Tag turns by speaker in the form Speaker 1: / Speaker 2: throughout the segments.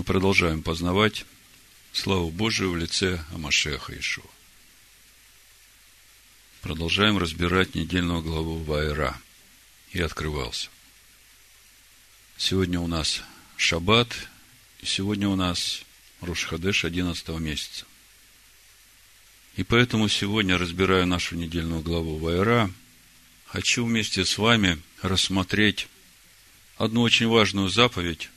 Speaker 1: Мы продолжаем познавать славу Божию в лице Амашеха Ишуа. Продолжаем разбирать недельную главу Вайра. И открывался. Сегодня у нас Шаббат, и сегодня у нас Рушхадеш 11 месяца. И поэтому сегодня, разбирая нашу недельную главу Вайра, хочу вместе с вами рассмотреть одну очень важную заповедь,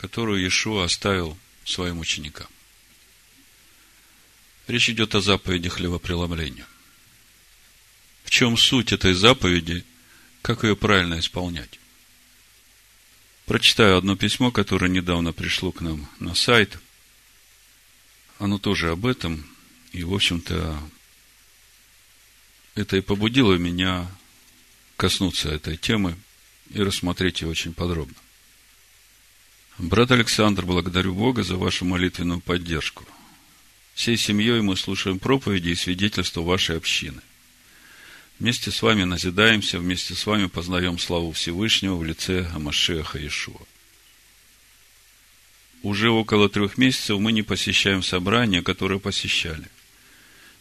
Speaker 1: которую Иешуа оставил своим ученикам. Речь идет о заповеди хлебопреломления. В чем суть этой заповеди, как ее правильно исполнять? Прочитаю одно письмо, которое недавно пришло к нам на сайт. Оно тоже об этом. И, в общем-то, это и побудило меня коснуться этой темы и рассмотреть ее очень подробно. Брат Александр, благодарю Бога за вашу молитвенную поддержку. Всей семьей мы слушаем проповеди и свидетельства вашей общины. Вместе с вами назидаемся, вместе с вами познаем славу Всевышнего в лице Амашеха Иешуа. Уже около трех месяцев мы не посещаем собрания, которые посещали.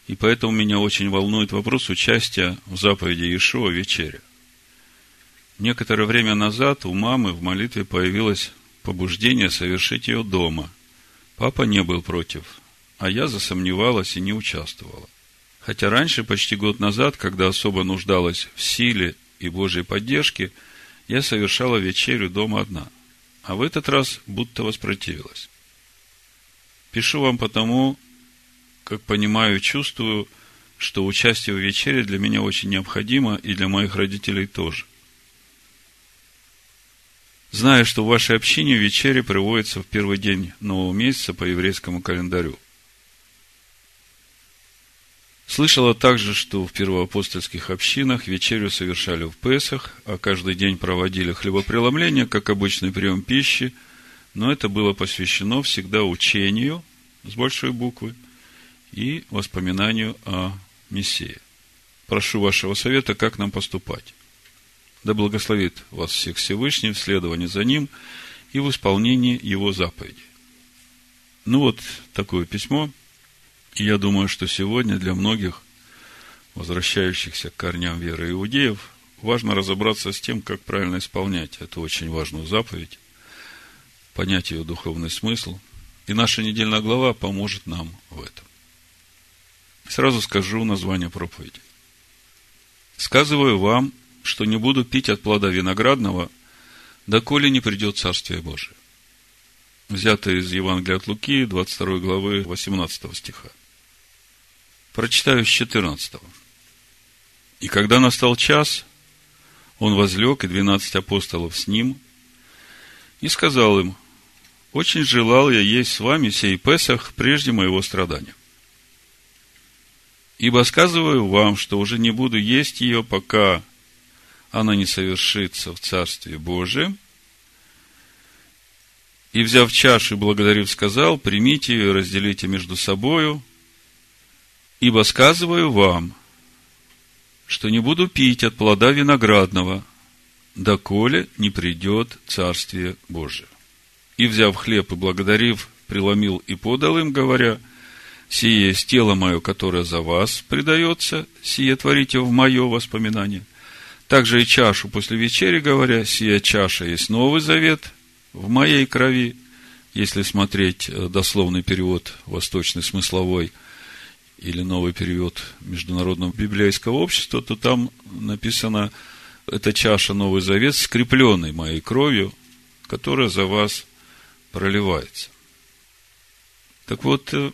Speaker 1: И поэтому меня очень волнует вопрос участия в заповеди Иешуа вечеря. Некоторое время назад у мамы в молитве появилось побуждение совершить ее дома. Папа не был против, а я засомневалась и не участвовала. Хотя раньше, почти год назад, когда особо нуждалась в силе и Божьей поддержке, я совершала вечерю дома одна, а в этот раз будто воспротивилась. Пишу вам потому, как понимаю и чувствую, что участие в вечере для меня очень необходимо и для моих родителей тоже зная, что в вашей общине вечеря приводится в первый день нового месяца по еврейскому календарю. Слышала также, что в первоапостольских общинах вечерю совершали в Песах, а каждый день проводили хлебопреломление, как обычный прием пищи, но это было посвящено всегда учению с большой буквы и воспоминанию о Мессии. Прошу вашего совета, как нам поступать. Да благословит вас всех Всевышний в следовании за Ним и в исполнении Его заповедей. Ну вот такое письмо. И я думаю, что сегодня для многих, возвращающихся к корням веры иудеев, важно разобраться с тем, как правильно исполнять эту очень важную заповедь, понять ее духовный смысл. И наша недельная глава поможет нам в этом. Сразу скажу название проповеди. Сказываю вам что не буду пить от плода виноградного, доколе не придет Царствие Божие. Взято из Евангелия от Луки, 22 главы, 18 стиха. Прочитаю с 14. И когда настал час, он возлег, и двенадцать апостолов с ним, и сказал им, очень желал я есть с вами сей Песах прежде моего страдания. Ибо сказываю вам, что уже не буду есть ее, пока она не совершится в Царстве Божием. И, взяв чашу и благодарив, сказал, примите ее и разделите между собою, ибо сказываю вам, что не буду пить от плода виноградного, доколе не придет Царствие Божие. И, взяв хлеб и благодарив, преломил и подал им, говоря, «Сие есть тело мое, которое за вас предается, сие творите в мое воспоминание». Также и чашу после вечери, говоря, сия чаша есть Новый Завет в моей крови. Если смотреть э, дословный перевод восточный смысловой или новый перевод Международного библейского общества, то там написано, эта чаша Новый Завет, скрепленный моей кровью, которая за вас проливается. Так вот, э,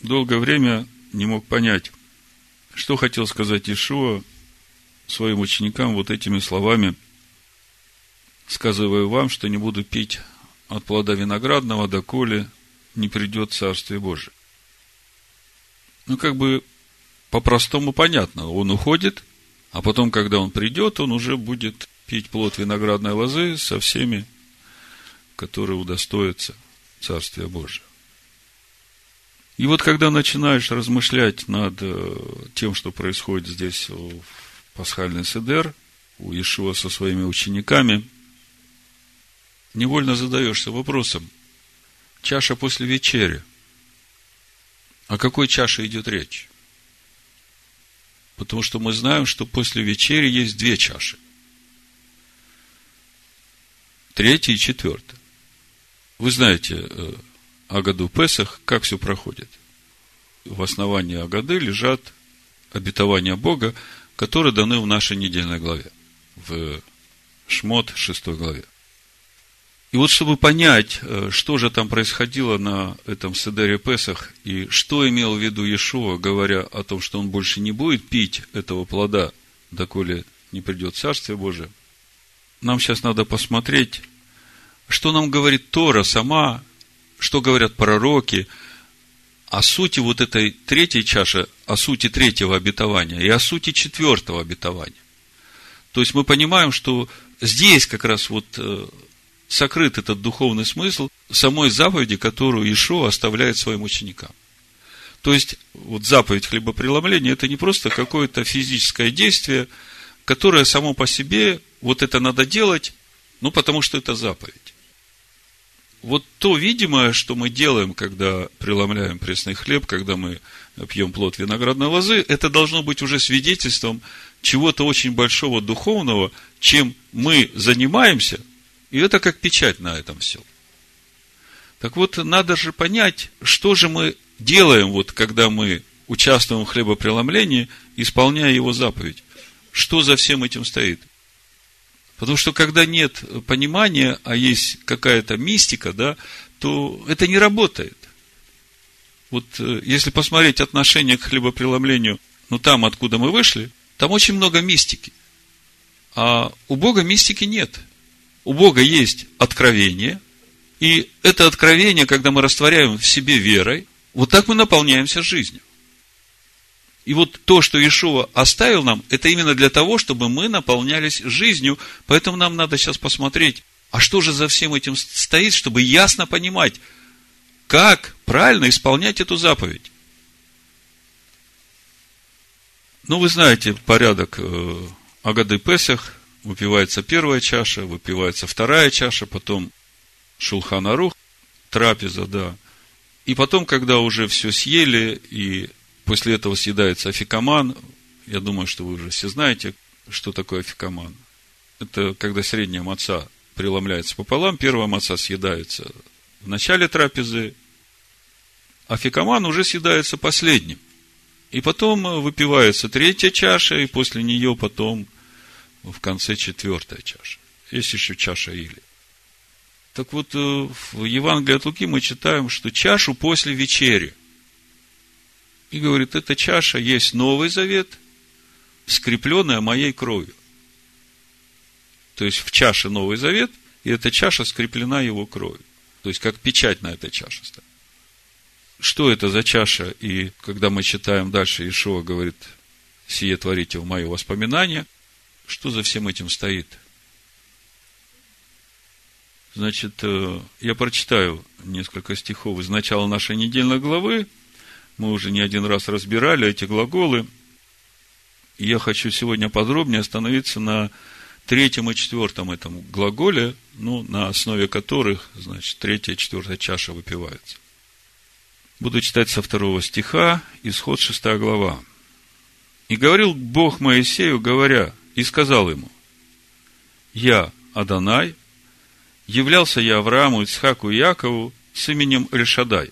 Speaker 1: долгое время не мог понять, что хотел сказать Ишуа своим ученикам вот этими словами, сказываю вам, что не буду пить от плода виноградного, доколе не придет Царствие Божие. Ну, как бы по-простому понятно. Он уходит, а потом, когда он придет, он уже будет пить плод виноградной лозы со всеми, которые удостоятся Царствия Божия. И вот когда начинаешь размышлять над э, тем, что происходит здесь в пасхальный седер у Иешуа со своими учениками, невольно задаешься вопросом, чаша после вечери. О какой чаше идет речь? Потому что мы знаем, что после вечери есть две чаши. Третья и четвертая. Вы знаете э, о году Песах, как все проходит. В основании Агады лежат обетования Бога, которые даны в нашей недельной главе, в Шмот 6 главе. И вот, чтобы понять, э, что же там происходило на этом Седере Песах, и что имел в виду Иешуа, говоря о том, что он больше не будет пить этого плода, доколе не придет Царствие Божие, нам сейчас надо посмотреть, что нам говорит Тора сама, что говорят пророки, о сути вот этой третьей чаши, о сути третьего обетования и о сути четвертого обетования. То есть мы понимаем, что здесь как раз вот э, сокрыт этот духовный смысл самой заповеди, которую Ишо оставляет своим ученикам. То есть, вот заповедь хлебопреломления – это не просто какое-то физическое действие, которое само по себе, вот это надо делать, ну, потому что это заповедь вот то видимое, что мы делаем, когда преломляем пресный хлеб, когда мы пьем плод виноградной лозы, это должно быть уже свидетельством чего-то очень большого духовного, чем мы занимаемся, и это как печать на этом все. Так вот, надо же понять, что же мы делаем, вот когда мы участвуем в хлебопреломлении, исполняя его заповедь. Что за всем этим стоит? Потому что когда нет понимания, а есть какая-то мистика, да, то это не работает. Вот э, если посмотреть отношение к хлебопреломлению, ну там, откуда мы вышли, там очень много мистики. А у Бога мистики нет. У Бога есть откровение, и это откровение, когда мы растворяем в себе верой, вот так мы наполняемся жизнью. И вот то, что Иешуа оставил нам, это именно для того, чтобы мы наполнялись жизнью. Поэтому нам надо сейчас посмотреть, а что же за всем этим стоит, чтобы ясно понимать, как правильно исполнять эту заповедь. Ну, вы знаете порядок э, Агады Песах. Выпивается первая чаша, выпивается вторая чаша, потом Шулханарух, трапеза, да. И потом, когда уже все съели и После этого съедается афикаман. Я думаю, что вы уже все знаете, что такое афикаман. Это когда средняя маца преломляется пополам, первая маца съедается в начале трапезы, афикаман уже съедается последним. И потом выпивается третья чаша, и после нее потом в конце четвертая чаша. Есть еще чаша или. Так вот, э, в Евангелии от Луки мы читаем, что чашу после вечери – и говорит, эта чаша есть Новый Завет, скрепленная моей кровью. То есть в чаше Новый Завет, и эта чаша скреплена его кровью. То есть как печать на этой чаше стоит. Что это за чаша? И когда мы читаем дальше, Ишуа говорит, сие творите в мое воспоминание, что за всем этим стоит? Значит, э, я прочитаю несколько стихов из начала нашей недельной главы, мы уже не один раз разбирали эти глаголы. Я хочу сегодня подробнее остановиться на третьем и четвертом этом глаголе, ну, на основе которых, значит, третья и четвертая чаша выпивается. Буду читать со второго стиха, исход шестая глава. «И говорил Бог Моисею, говоря, и сказал ему, «Я, Адонай, являлся я Аврааму, Ицхаку и Якову с именем Эльшадай,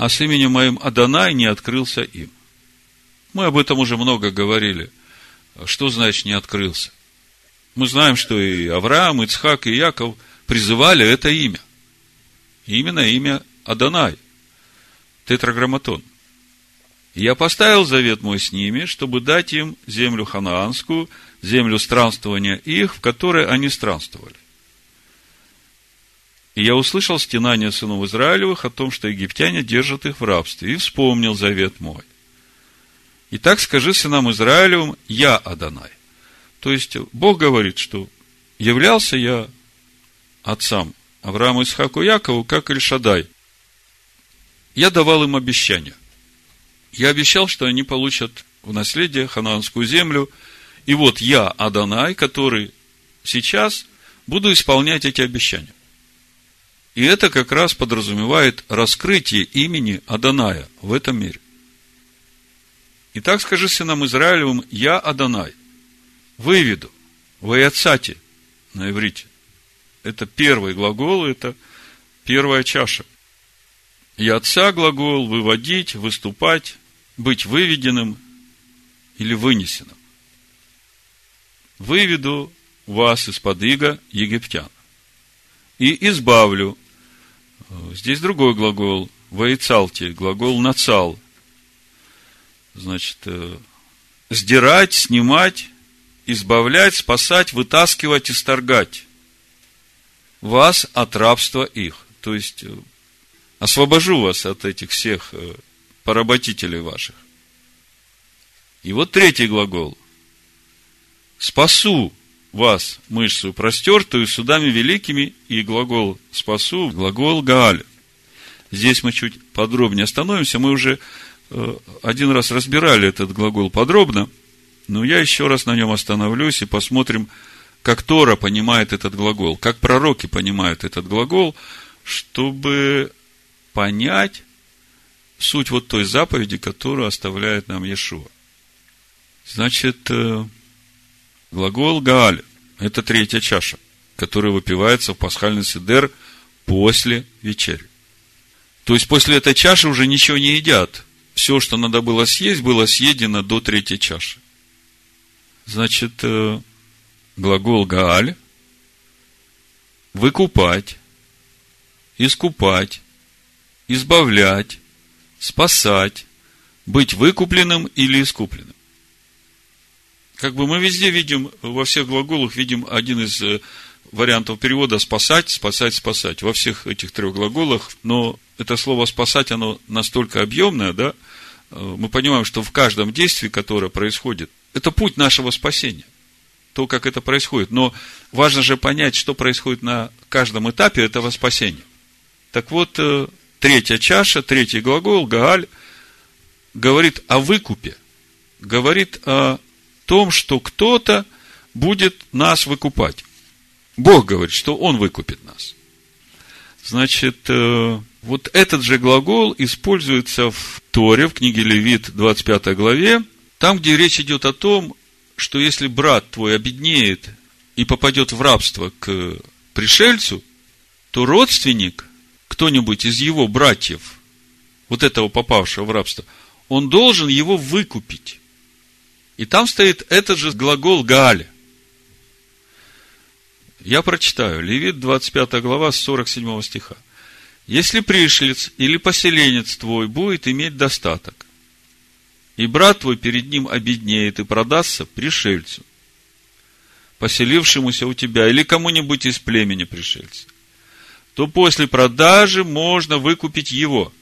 Speaker 1: а с именем моим Адонай не открылся им. Мы об этом уже много говорили. Что значит не открылся? Мы знаем, что и Авраам, и Ицхак, и Яков призывали это имя. Именно имя Адонай. Тетраграмматон. Я поставил завет мой с ними, чтобы дать им землю ханаанскую, землю странствования их, в которой они странствовали. И я услышал стенание сынов Израилевых о том, что египтяне держат их в рабстве, и вспомнил завет мой. Итак, скажи сынам Израилевым, я Адонай. То есть, Бог говорит, что являлся я отцам Аврааму, Исхаку, Якову, как Ильшадай. Я давал им обещания. Я обещал, что они получат в наследие ханаанскую землю. И вот я, Адонай, который сейчас буду исполнять эти обещания. И это как раз подразумевает раскрытие имени Аданая в этом мире. Итак, скажи сынам Израилевым, я Адонай, выведу, вояцати на иврите. Это первый глагол, это первая чаша. Я отца глагол выводить, выступать, быть выведенным или вынесенным. Выведу вас из-под иго египтян. И избавлю. Здесь другой глагол. Воицалте, глагол нацал – значит, э, сдирать, снимать, избавлять, спасать, вытаскивать, исторгать вас от рабства их. То есть, э, освобожу вас от этих всех э, поработителей ваших. И вот третий глагол. Спасу вас, мышцу простертую, судами великими, и глагол спасу, глагол Гааль. Здесь мы чуть подробнее остановимся. Мы уже Э, один раз разбирали этот глагол подробно, но я еще раз на нем остановлюсь и посмотрим, как Тора понимает этот глагол, как пророки понимают этот глагол, чтобы понять суть вот той заповеди, которую оставляет нам Иешуа. Значит, э, глагол Гааль – это третья чаша, которая выпивается в пасхальный седер после вечери. То есть, после этой чаши уже ничего не едят – все, что надо было съесть, было съедено до третьей чаши. Значит, э, глагол Гааль – выкупать, искупать, избавлять, спасать, быть выкупленным или искупленным. Как бы мы везде видим, во всех глаголах видим один из э, вариантов перевода спасать, спасать, спасать. Во всех этих трех глаголах, но это слово спасать, оно настолько объемное, да, Э, мы понимаем, что в каждом действии, которое происходит, это путь нашего спасения. То, как это происходит. Но важно же понять, что происходит на каждом этапе этого спасения. Так вот, э, третья чаша, третий глагол, Гааль, говорит о выкупе. Говорит о том, что кто-то будет нас выкупать. Бог говорит, что Он выкупит нас. Значит, э, вот этот же глагол используется в Торе, в книге Левит, 25 главе, там, где речь идет о том, что если брат твой обеднеет и попадет в рабство к пришельцу, то родственник, кто-нибудь из его братьев, вот этого попавшего в рабство, он должен его выкупить. И там стоит этот же глагол Галя. Я прочитаю. Левит, 25 глава, 47 стиха. Если пришлец или поселенец твой будет иметь достаток, и брат твой перед ним обеднеет и продастся пришельцу, поселившемуся у тебя, или кому-нибудь из племени пришельца, то после продажи можно выкупить его.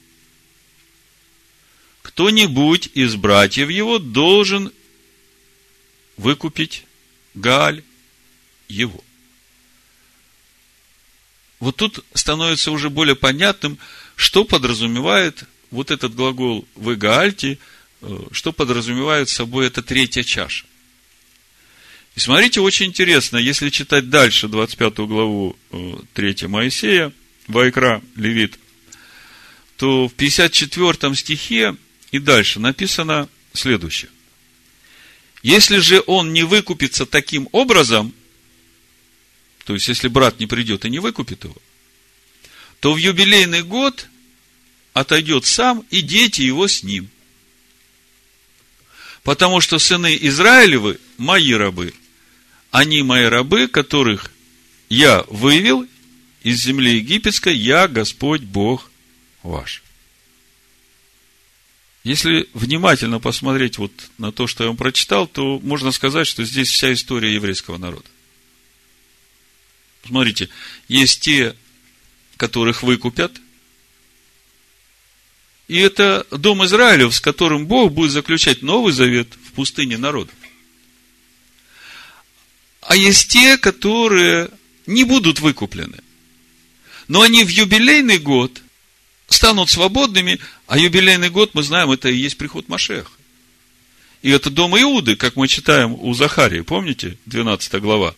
Speaker 1: Кто-нибудь из братьев его должен выкупить Галь его. Вот тут становится уже более понятным, что подразумевает вот этот глагол в Гаальте, э, что подразумевает собой эта третья чаша. И смотрите, очень интересно, если читать дальше 25 главу 3 э, Моисея, Вайкра, Левит, то в 54 стихе и дальше написано следующее. Если же он не выкупится таким образом, то есть, если брат не придет и не выкупит его, то в юбилейный год отойдет сам и дети его с ним. Потому что сыны Израилевы – мои рабы. Они мои рабы, которых я вывел из земли египетской, я Господь Бог ваш. Если внимательно посмотреть вот на то, что я вам прочитал, то можно сказать, что здесь вся история еврейского народа. Смотрите, есть те, которых выкупят, и это дом Израилев, с которым Бог будет заключать новый завет в пустыне народа. А есть те, которые не будут выкуплены. Но они в юбилейный год станут свободными, а юбилейный год, мы знаем, это и есть приход Машеха. И это дом Иуды, как мы читаем у Захарии, помните, 12 глава.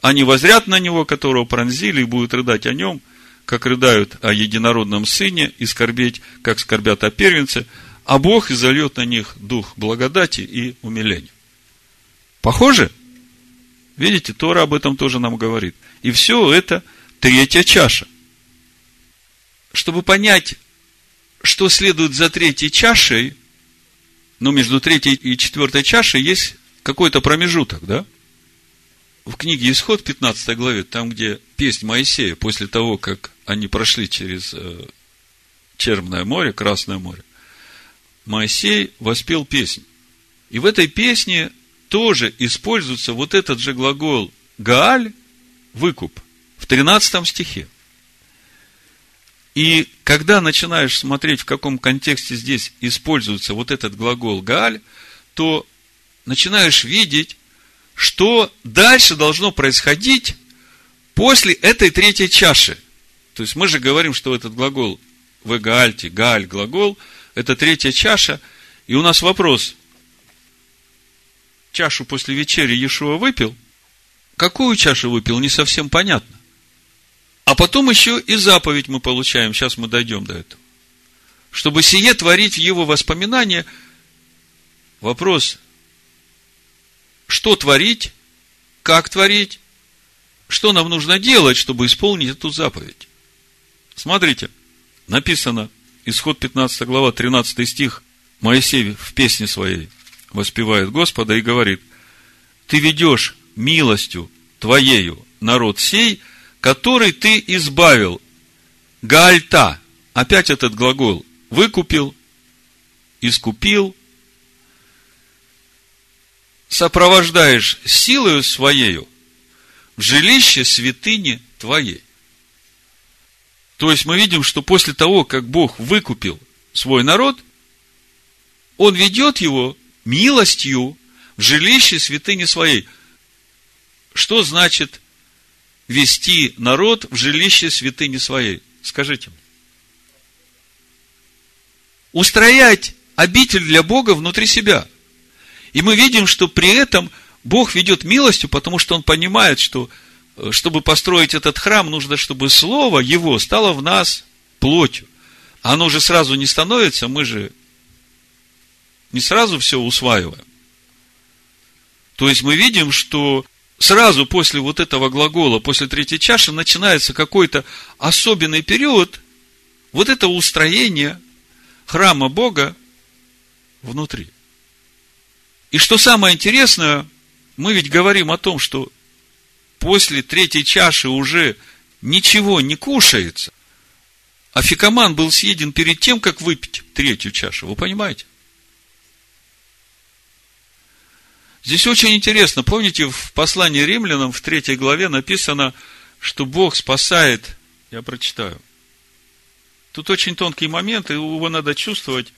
Speaker 1: Они возрят на него, которого пронзили, и будут рыдать о нем. как рыдают о единородном сыне, и скорбеть, как скорбят о первенце, а Бог изольет на них дух благодати и умиления. Похоже? Видите, Тора об этом тоже нам говорит. И все это третья чаша. Чтобы понять, что следует за третьей чашей, но между третьей и четвертой чашей есть какой-то промежуток, да? В книге Исход, 15 главе, там, где песнь Моисея, после того, как они прошли через э, Черное море, Красное море, Моисей воспел песнь. И в этой песне тоже используется вот этот же глагол «гааль» – «выкуп» в 13 стихе. И когда начинаешь смотреть, в каком контексте здесь используется вот этот глагол «гааль», то начинаешь видеть, что дальше должно происходить после этой третьей чаши. То есть мы же говорим, что этот глагол в гаальте, гааль глагол, это третья чаша, и у нас вопрос. Чашу после вечери Иешуа выпил? Какую чашу выпил, не совсем понятно. А потом еще и заповедь мы получаем. Сейчас мы дойдем до этого. Чтобы сие творить в его воспоминания. Вопрос. Что творить? Как творить? Что нам нужно делать, чтобы исполнить эту заповедь? Смотрите. Написано. Исход 15 глава, 13 стих. Моисей в песне своей воспевает Господа и говорит, ты ведешь милостью твоею народ сей – который ты избавил. Гальта. Опять этот глагол. Выкупил, искупил. Сопровождаешь силою своею в жилище святыни твоей. То есть мы видим, что после того, как Бог выкупил свой народ, Он ведет его милостью в жилище святыни своей. Что значит вести народ в жилище святыни своей? Скажите. Устроять обитель для Бога внутри себя. И мы видим, что при этом Бог ведет милостью, потому что Он понимает, что э, чтобы построить этот храм, нужно, чтобы Слово Его стало в нас плотью. Оно же сразу не становится, мы же не сразу все усваиваем. То есть мы видим, что сразу после вот этого глагола, после третьей чаши, начинается какой-то особенный период вот этого устроения храма Бога внутри. И что самое интересное, мы ведь говорим о том, что после третьей чаши уже ничего не кушается, а фикоман был съеден перед тем, как выпить третью чашу. Вы понимаете? Здесь очень интересно. Помните, в послании римлянам в третьей главе написано, что Бог спасает, я прочитаю. Тут очень тонкий момент, и его надо чувствовать.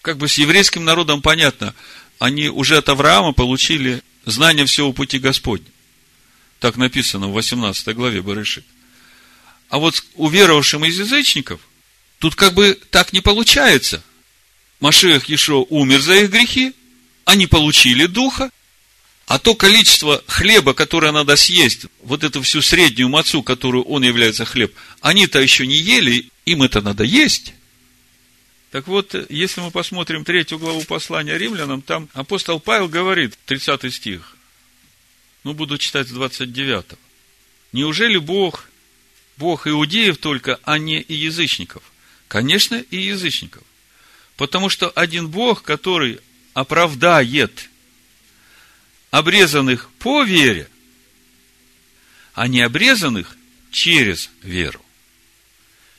Speaker 1: Как бы с еврейским народом понятно, они уже от Авраама получили знание всего пути Господня. Так написано в 18 главе Барышит. А вот уверовавшим из язычников, тут как бы так не получается. Машех Ешо умер за их грехи, они получили духа, а то количество хлеба, которое надо съесть, вот эту всю среднюю мацу, которую он является хлеб, они-то еще не ели, им это надо есть. Так вот, если мы посмотрим третью главу послания римлянам, там апостол Павел говорит, 30 стих, ну, буду читать с 29. Неужели Бог, Бог иудеев только, а не и язычников? Конечно, и язычников. Потому что один Бог, который оправдает обрезанных по вере, а не обрезанных через веру.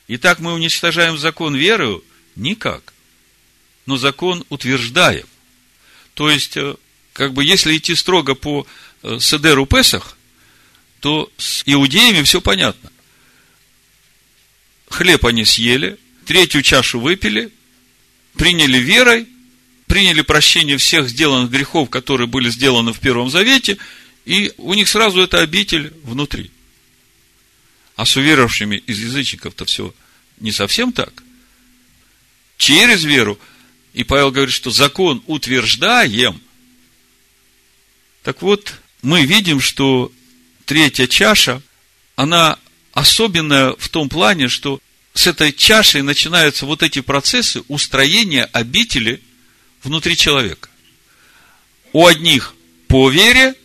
Speaker 1: Итак, мы уничтожаем закон веры никак, но закон утверждаем. То есть, э, как бы, если идти строго по э, Седеру Песах, то с иудеями все понятно. Хлеб они съели, третью чашу выпили, приняли верой – приняли прощение всех сделанных грехов, которые были сделаны в Первом Завете, и у них сразу эта обитель внутри. А с уверовавшими из язычников-то все не совсем так. Через веру. И Павел говорит, что закон утверждаем. Так вот, мы видим, что третья чаша, она особенное в том плане, что с этой чашей начинаются вот эти процессы устроения обители внутри человека. У одних по вере,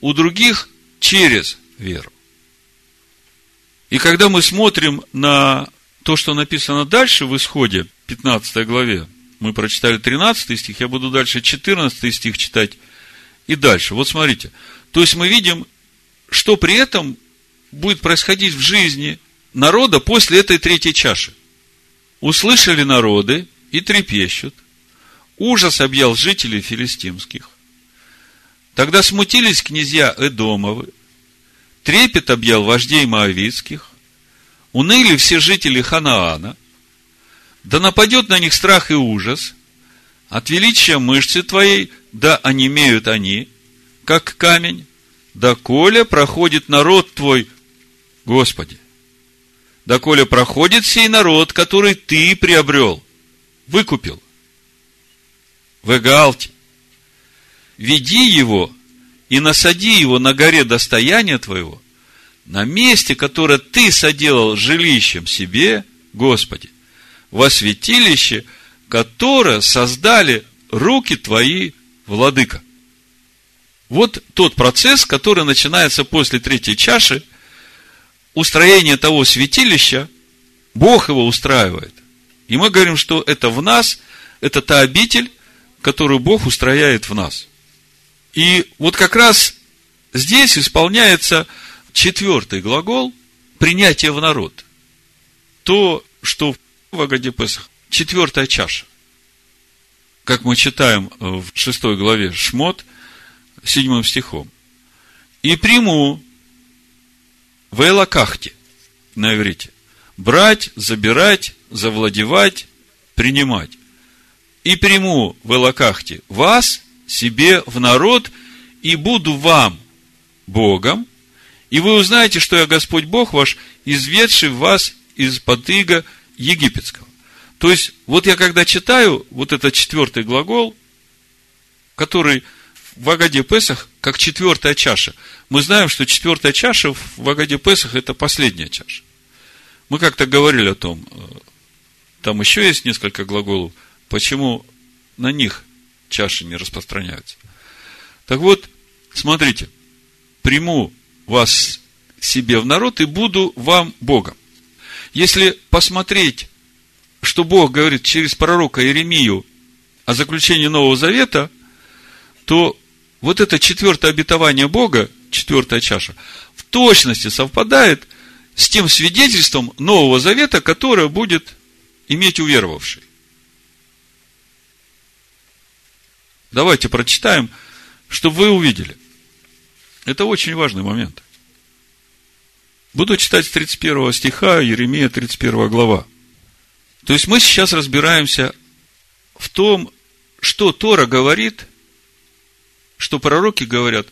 Speaker 1: у других через веру. И когда мы смотрим на то, что написано дальше в исходе, 15 главе, мы прочитали 13 стих, я буду дальше 14 стих читать и дальше. Вот смотрите. То есть мы видим, что при этом будет происходить в жизни народа после этой третьей чаши. Услышали народы и трепещут. Ужас объял жителей филистимских. Тогда смутились князья Эдомовы. Трепет объял вождей Моавицких. Уныли все жители Ханаана. Да нападет на них страх и ужас. От величия мышцы твоей, да онемеют они, как камень. Да коля проходит народ твой, Господи доколе проходит сей народ, который ты приобрел, выкупил. В Эгалте. Веди его и насади его на горе достояния твоего, на месте, которое ты соделал жилищем себе, Господи, во святилище, которое создали руки твои, владыка. Вот тот процесс, который начинается после третьей чаши – устроение того святилища, Бог его устраивает. И мы говорим, что это в нас, это та обитель, которую Бог устрояет в нас. И вот как раз здесь исполняется четвертый глагол принятие в народ. То, что в Агаде Песах, четвертая чаша. Как мы читаем в шестой главе Шмот, седьмым стихом. И приму в Элакахте на иврите. Брать, забирать, завладевать, принимать. И приму в Элакахте вас себе в народ, и буду вам Богом, и вы узнаете, что я Господь Бог ваш, изведший вас из потыга египетского. То есть, вот я когда читаю вот этот четвертый глагол, который в Агаде Песах как четвертая чаша. Мы знаем, что четвертая чаша в Агаде Песах – это последняя чаша. Мы как-то говорили о том, э, там еще есть несколько глаголов, почему на них чаши не распространяются. Так вот, смотрите, приму вас себе в народ и буду вам Богом. Если посмотреть, что Бог говорит через пророка Иеремию о заключении Нового Завета, то вот это четвертое обетование Бога, четвертая чаша, в точности совпадает с тем свидетельством Нового Завета, которое будет иметь уверовавший. Давайте прочитаем, чтобы вы увидели. Это очень важный момент. Буду читать с 31 стиха, Еремия 31 глава. То есть мы сейчас разбираемся в том, что Тора говорит что пророки говорят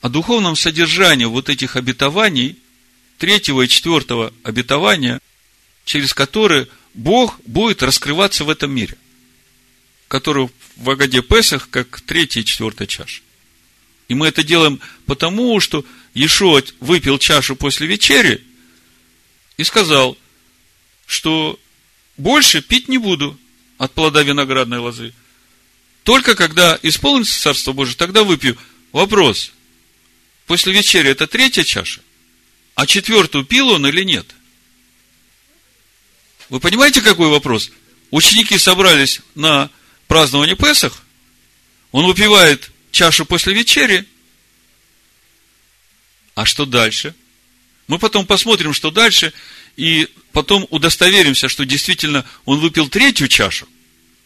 Speaker 1: о духовном содержании вот этих обетований, третьего и четвертого обетования, через которые Бог будет раскрываться в этом мире, который в Агаде Песах, как третья и четвертая чаша. И мы это делаем потому, что Иешуа выпил чашу после вечери и сказал, что больше пить не буду от плода виноградной лозы – только когда исполнится Царство Божие, тогда выпью. Вопрос. После вечери это третья чаша? А четвертую пил он или нет? Вы понимаете, какой вопрос? Ученики собрались на празднование Песах. Он выпивает чашу после вечери. А что дальше? Мы потом посмотрим, что дальше, и потом удостоверимся, что действительно он выпил третью чашу.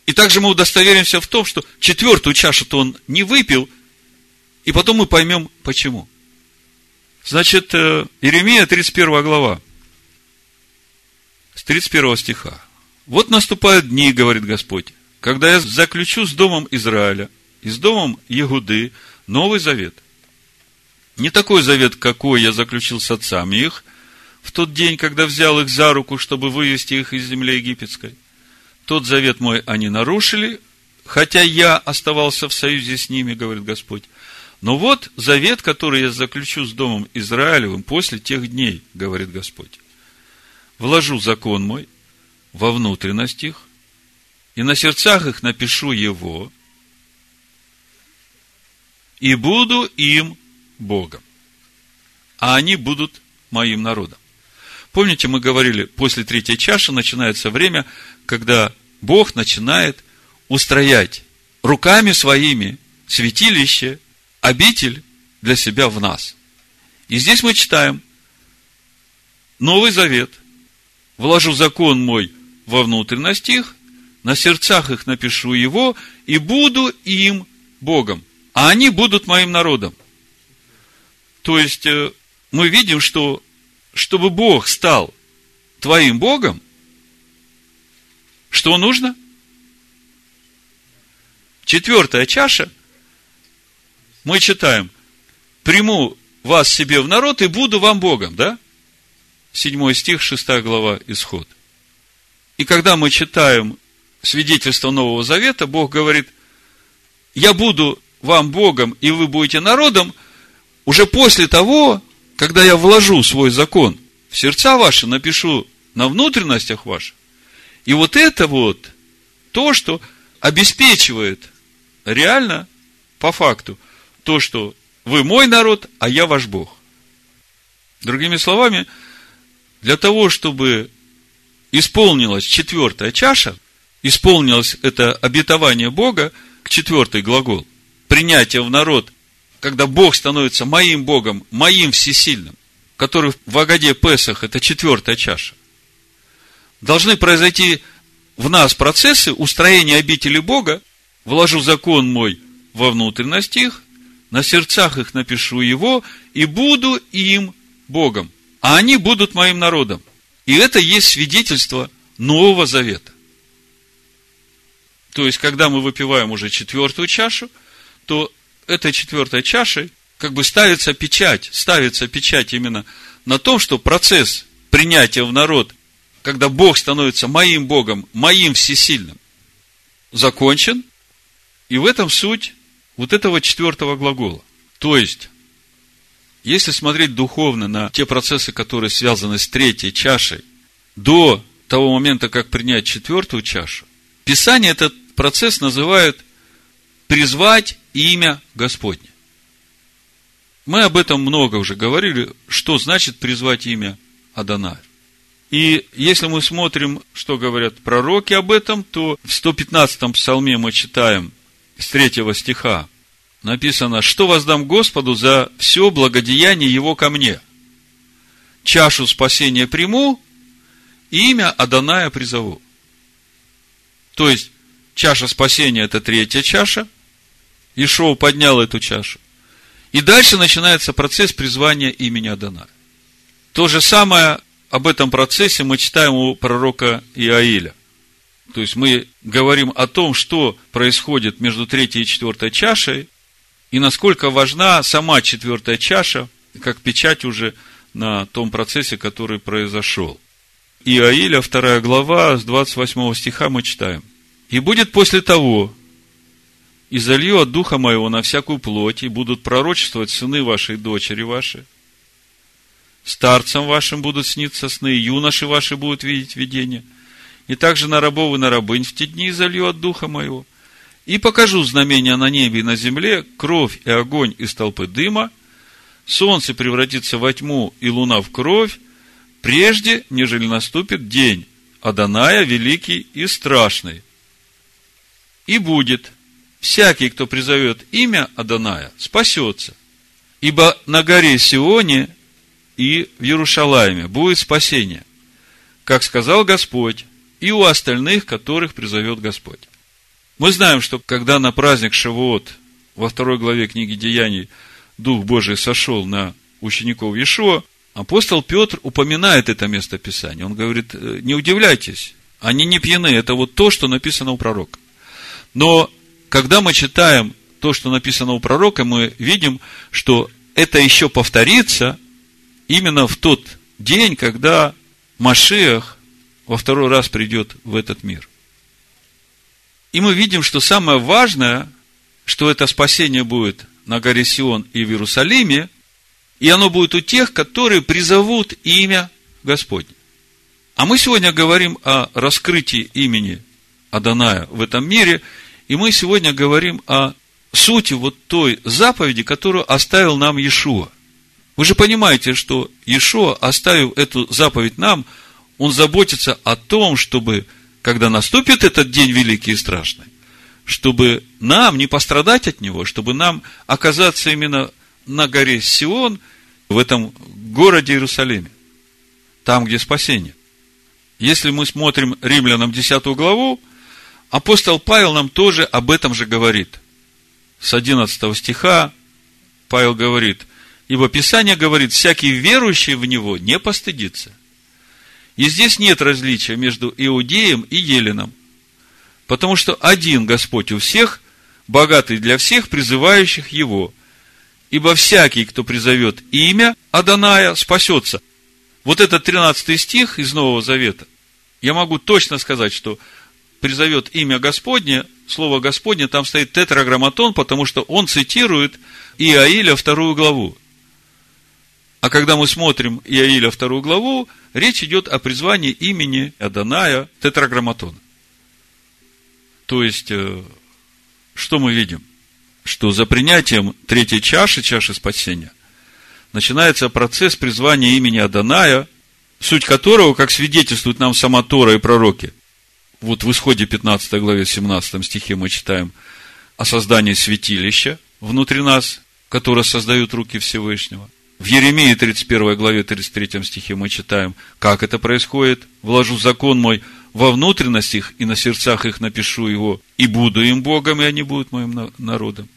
Speaker 1: И также мы удостоверимся в том, что четвертую чашу-то он не выпил, и потом мы поймем, почему. Значит, э, Иеремия, 31 глава, с 31 стиха. «Вот наступают дни, говорит Господь, когда я заключу с домом Израиля и с домом Егуды новый завет. Не такой завет, какой я заключил с отцами их в тот день, когда взял их за руку, чтобы вывести их из земли египетской – тот завет мой они нарушили, хотя я оставался в союзе с ними, говорит Господь. Но вот завет, который я заключу с Домом Израилевым после тех дней, говорит Господь. Вложу закон мой во внутренность их, и на сердцах их напишу его, и буду им Богом, а они будут моим народом. Помните, мы говорили, после третьей чаши начинается время, когда Бог начинает устроять руками своими святилище, обитель для себя в нас. И здесь мы читаем Новый Завет. Вложу закон мой во внутренность их, на сердцах их напишу его, и буду им Богом, а они будут моим народом. То есть, э, мы видим, что чтобы Бог стал твоим Богом, что нужно? Четвертая чаша, мы читаем, приму вас себе в народ и буду вам Богом, да? Седьмой стих, шестая глава, исход. И когда мы читаем свидетельство Нового Завета, Бог говорит, я буду вам Богом, и вы будете народом, уже после того, когда я вложу свой закон в сердца ваши, напишу на внутренностях ваших, и вот это вот то, что обеспечивает реально, по факту, то, что вы мой народ, а я ваш Бог. Другими словами, для того, чтобы исполнилась четвертая чаша, исполнилось это обетование Бога, к четвертый глагол, принятие в народ когда Бог становится моим Богом, моим всесильным, который в Агаде Песах, это четвертая чаша, должны произойти в нас процессы устроения обители Бога, вложу закон мой во внутренность их, на сердцах их напишу его, и буду им Богом, а они будут моим народом. И это есть свидетельство Нового Завета. То есть, когда мы выпиваем уже четвертую чашу, то этой четвертой чашей как бы ставится печать, ставится печать именно на том, что процесс принятия в народ, когда Бог становится моим Богом, моим всесильным, закончен, и в этом суть вот этого четвертого глагола. То есть, если смотреть духовно на те процессы, которые связаны с третьей чашей, до того момента, как принять четвертую чашу, Писание этот процесс называет призвать имя Господне. Мы об этом много уже говорили, что значит призвать имя Адоная. И если мы смотрим, что говорят пророки об этом, то в 115-м псалме мы читаем с 3 стиха, написано, что воздам Господу за все благодеяние Его ко мне. Чашу спасения приму, имя Адоная призову. То есть, чаша спасения – это третья чаша – Ишоу поднял эту чашу. И дальше начинается процесс призвания имени Адана. То же самое об этом процессе мы читаем у пророка Иаиля. То есть мы говорим о том, что происходит между третьей и четвертой чашей, и насколько важна сама четвертая чаша, как печать уже на том процессе, который произошел. Иаиля, вторая глава, с 28 стиха мы читаем. «И будет после того, и залью от духа моего на всякую плоть, и будут пророчествовать сыны ваши и дочери ваши. Старцам вашим будут сниться сны, юноши ваши будут видеть видения. И также на рабов и на рабынь в те дни залью от духа моего. И покажу знамения на небе и на земле, кровь и огонь из толпы дыма, солнце превратится во тьму и луна в кровь, прежде, нежели наступит день Аданая великий и страшный. И будет – всякий, кто призовет имя Аданая, спасется. Ибо на горе Сионе и в Иерушалайме будет спасение, как сказал Господь, и у остальных, которых призовет Господь. Мы знаем, что когда на праздник Шавуот во второй главе книги Деяний Дух Божий сошел на учеников Иешуа, апостол Петр упоминает это место Писания. Он говорит, «Э, не удивляйтесь, они не пьяны, это вот то, что написано у пророка. Но когда мы читаем то, что написано у пророка, мы видим, что это еще повторится именно в тот день, когда Машиах во второй раз придет в этот мир. И мы видим, что самое важное, что это спасение будет на горе Сион и в Иерусалиме, и оно будет у тех, которые призовут имя Господне. А мы сегодня говорим о раскрытии имени Аданая в этом мире, и мы сегодня говорим о сути вот той заповеди, которую оставил нам Иешуа. Вы же понимаете, что Иешуа, оставив эту заповедь нам, он заботится о том, чтобы, когда наступит этот день великий и страшный, чтобы нам не пострадать от него, чтобы нам оказаться именно на горе Сион, в этом городе Иерусалиме, там, где спасение. Если мы смотрим римлянам 10 главу, апостол Павел нам тоже об этом же говорит. С 11 стиха Павел говорит, ибо Писание говорит, всякий верующий в него не постыдится. И здесь нет различия между иудеем и еленом, потому что один Господь у всех, богатый для всех, призывающих Его. Ибо всякий, кто призовет имя Аданая, спасется. Вот этот 13 стих из Нового Завета, я могу точно сказать, что призовет имя Господне, слово Господне, там стоит тетраграмматон, потому что он цитирует Иаиля вторую главу. А когда мы смотрим Иаиля вторую главу, речь идет о призвании имени Аданая тетраграмматона. То есть, э, что мы видим? Что за принятием третьей чаши, чаши спасения, начинается процесс призвания имени Аданая, суть которого, как свидетельствует нам сама Тора и пророки, вот в исходе 15 главе 17 стихе мы читаем о создании святилища внутри нас, которое создают руки Всевышнего. В Еремии 31 главе 33 стихе мы читаем, как это происходит. «Вложу закон мой во внутренность их, и на сердцах их напишу его, и буду им Богом, и они будут моим народом».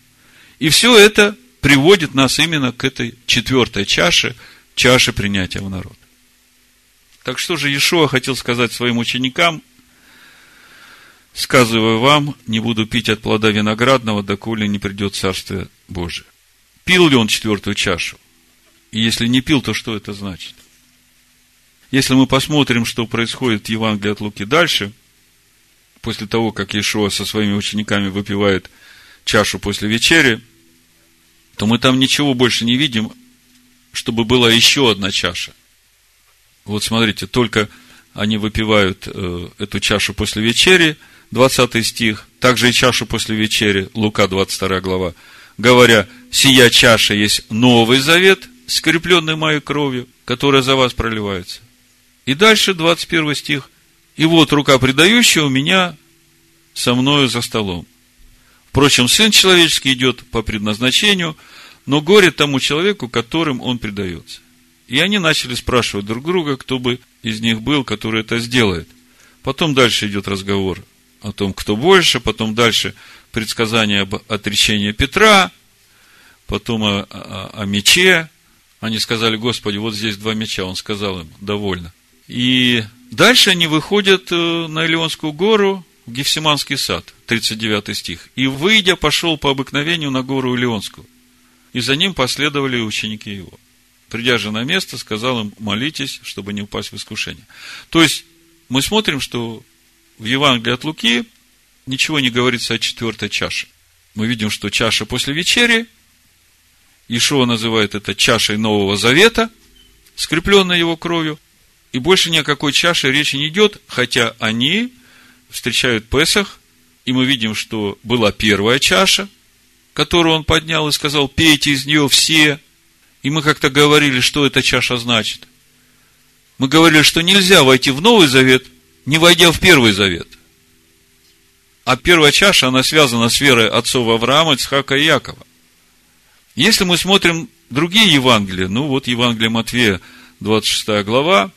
Speaker 1: И все это приводит нас именно к этой четвертой чаше, чаше принятия в народ. Так что же Иешуа хотел сказать своим ученикам, сказывая вам, не буду пить от плода виноградного, доколе не придет Царствие Божие. Пил ли он четвертую чашу? И если не пил, то что это значит? Если мы посмотрим, что происходит в Евангелии от Луки дальше, после того, как Иешуа со своими учениками выпивает чашу после вечери, то мы там ничего больше не видим, чтобы была еще одна чаша. Вот смотрите, только они выпивают э, эту чашу после вечери, 20 стих, также и чашу после вечери, Лука 22 глава, говоря, сия чаша есть Новый Завет, скрепленный моей кровью, которая за вас проливается. И дальше 21 стих. И вот рука предающая у меня со мною за столом. Впрочем, Сын Человеческий идет по предназначению, но горе тому человеку, которым он предается. И они начали спрашивать друг друга, кто бы из них был, который это сделает. Потом дальше идет разговор о том, кто больше, потом дальше предсказание об отречении Петра, потом о, о, о мече, они сказали, Господи, вот здесь два меча. Он сказал им, довольно. И дальше они выходят э, на Илионскую гору, в Гефсиманский сад, 39 стих. И, выйдя, пошел по обыкновению на гору Илионскую. И за ним последовали ученики его. Придя же на место, сказал им, молитесь, чтобы не упасть в искушение. То есть, мы смотрим, что в Евангелии от Луки ничего не говорится о четвертой чаше. Мы видим, что чаша после вечери – Ишуа называет это чашей Нового Завета, скрепленной его кровью, и больше ни о какой чаше речи не идет, хотя они встречают Песах, и мы видим, что была первая чаша, которую он поднял и сказал, пейте из нее все. И мы как-то говорили, что эта чаша значит. Мы говорили, что нельзя войти в Новый Завет, не войдя в Первый Завет. А первая чаша, она связана с верой отцов Авраама, Ицхака и Якова. Если мы смотрим другие Евангелия, ну вот Евангелие Матвея, 26 глава,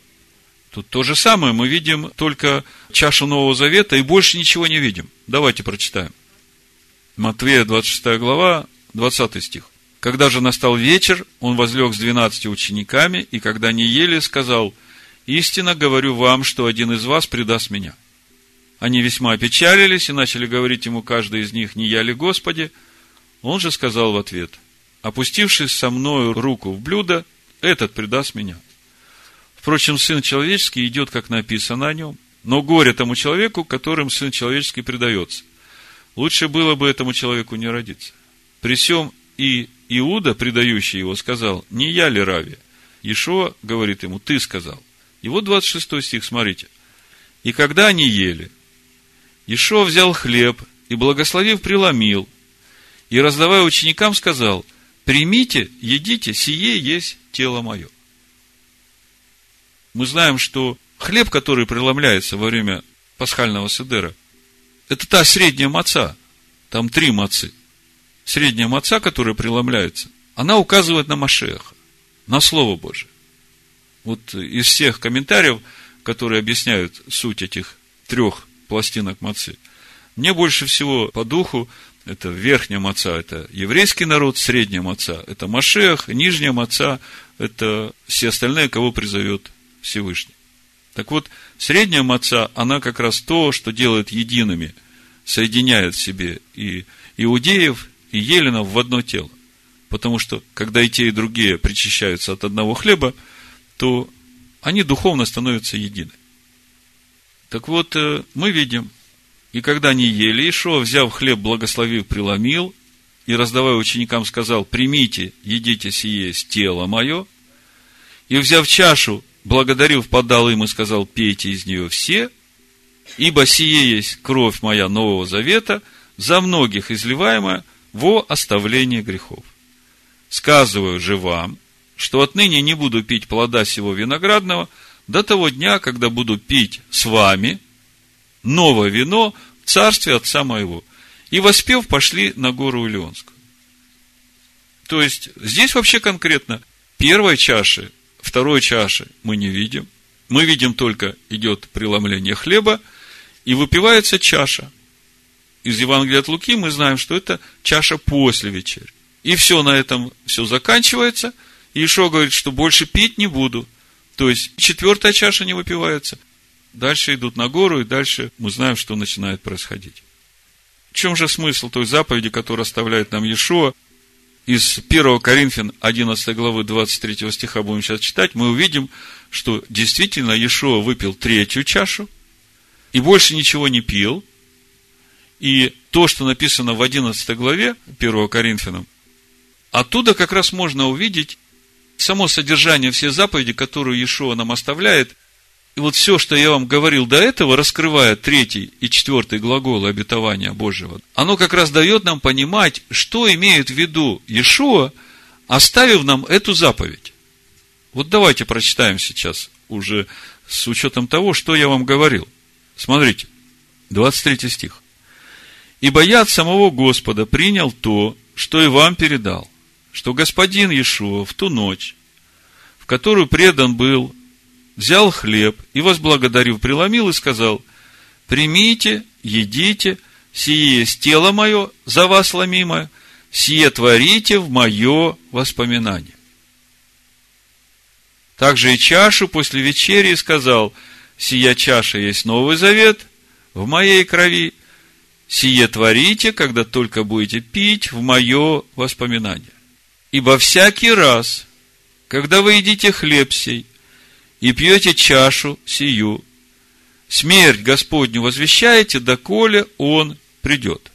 Speaker 1: тут то же самое, мы видим только чашу Нового Завета и больше ничего не видим. Давайте прочитаем. Матвея, 26 глава, 20 стих. Когда же настал вечер, он возлег с двенадцати учениками, и когда не ели, сказал, «Истинно говорю вам, что один из вас предаст меня». Они весьма опечалились и начали говорить ему, каждый из них, «Не я ли, Господи?» Он же сказал в ответ – опустившись со мною руку в блюдо, этот предаст меня. Впрочем, Сын Человеческий идет, как написано о нем, но горе тому человеку, которым Сын Человеческий предается. Лучше было бы этому человеку не родиться. При всем И Иуда, предающий его, сказал, не я ли Рави? Ишуа говорит ему, ты сказал. И вот 26 стих, смотрите. И когда они ели, Ишуа взял хлеб и, благословив, преломил, и, раздавая ученикам, сказал, примите, едите, сие есть тело мое. Мы знаем, что хлеб, который преломляется во время пасхального седера, это та средняя маца. Там три мацы. Средняя маца, которая преломляется, она указывает на Машеха, на Слово Божие. Вот из всех комментариев, которые объясняют суть этих трех пластинок мацы, мне больше всего по духу это верхняя маца, это еврейский народ, средняя маца, это Машех, нижняя маца, это все остальные, кого призовет Всевышний. Так вот, средняя маца, она как раз то, что делает едиными, соединяет в себе и иудеев, и еленов в одно тело. Потому что, когда и те, и другие причащаются от одного хлеба, то они духовно становятся едины. Так вот, э, мы видим, и когда они ели, Ишуа, взяв хлеб, благословив, преломил, и раздавая ученикам, сказал, примите, едите сие с тело мое, и, взяв чашу, благодарив, подал им и сказал, пейте из нее все, ибо сие есть кровь моя Нового Завета, за многих изливаемая во оставление грехов. Сказываю же вам, что отныне не буду пить плода сего виноградного до того дня, когда буду пить с вами новое вино в царстве Отца моего. И воспев, пошли на гору Илионскую. То есть, здесь вообще конкретно первой чаши Второй чаши мы не видим. Мы видим только идет преломление хлеба, и выпивается чаша. Из Евангелия от Луки мы знаем, что это чаша после вечери. И все на этом все заканчивается. Ишо говорит, что больше пить не буду. То есть, четвертая чаша не выпивается. Дальше идут на гору, и дальше мы знаем, что начинает происходить. В чем же смысл той заповеди, которую оставляет нам Иешуа? из 1 Коринфян 11 главы 23 стиха будем сейчас читать, мы увидим, что действительно Иешуа выпил третью чашу и больше ничего не пил. И то, что написано в 11 главе 1 Коринфянам, оттуда как раз можно увидеть само содержание всех заповедей, которые Иешуа нам оставляет – и вот все, что я вам говорил до этого, раскрывая третий и четвертый глаголы обетования Божьего, оно как раз дает нам понимать, что имеет в виду Иешуа, оставив нам эту заповедь. Вот давайте прочитаем сейчас уже с учетом того, что я вам говорил. Смотрите, 23 стих. «Ибо я от самого Господа принял то, что и вам передал, что Господин Иешуа в ту ночь, в которую предан был взял хлеб и, возблагодарив, преломил и сказал, примите, едите, сие есть тело мое, за вас ломимое, сие творите в мое воспоминание. Также и чашу после вечери сказал, сия чаша есть Новый Завет в моей крови, сие творите, когда только будете пить в мое воспоминание. Ибо всякий раз, когда вы едите хлеб сей и пьете чашу сию, смерть Господню возвещаете, доколе Он придет.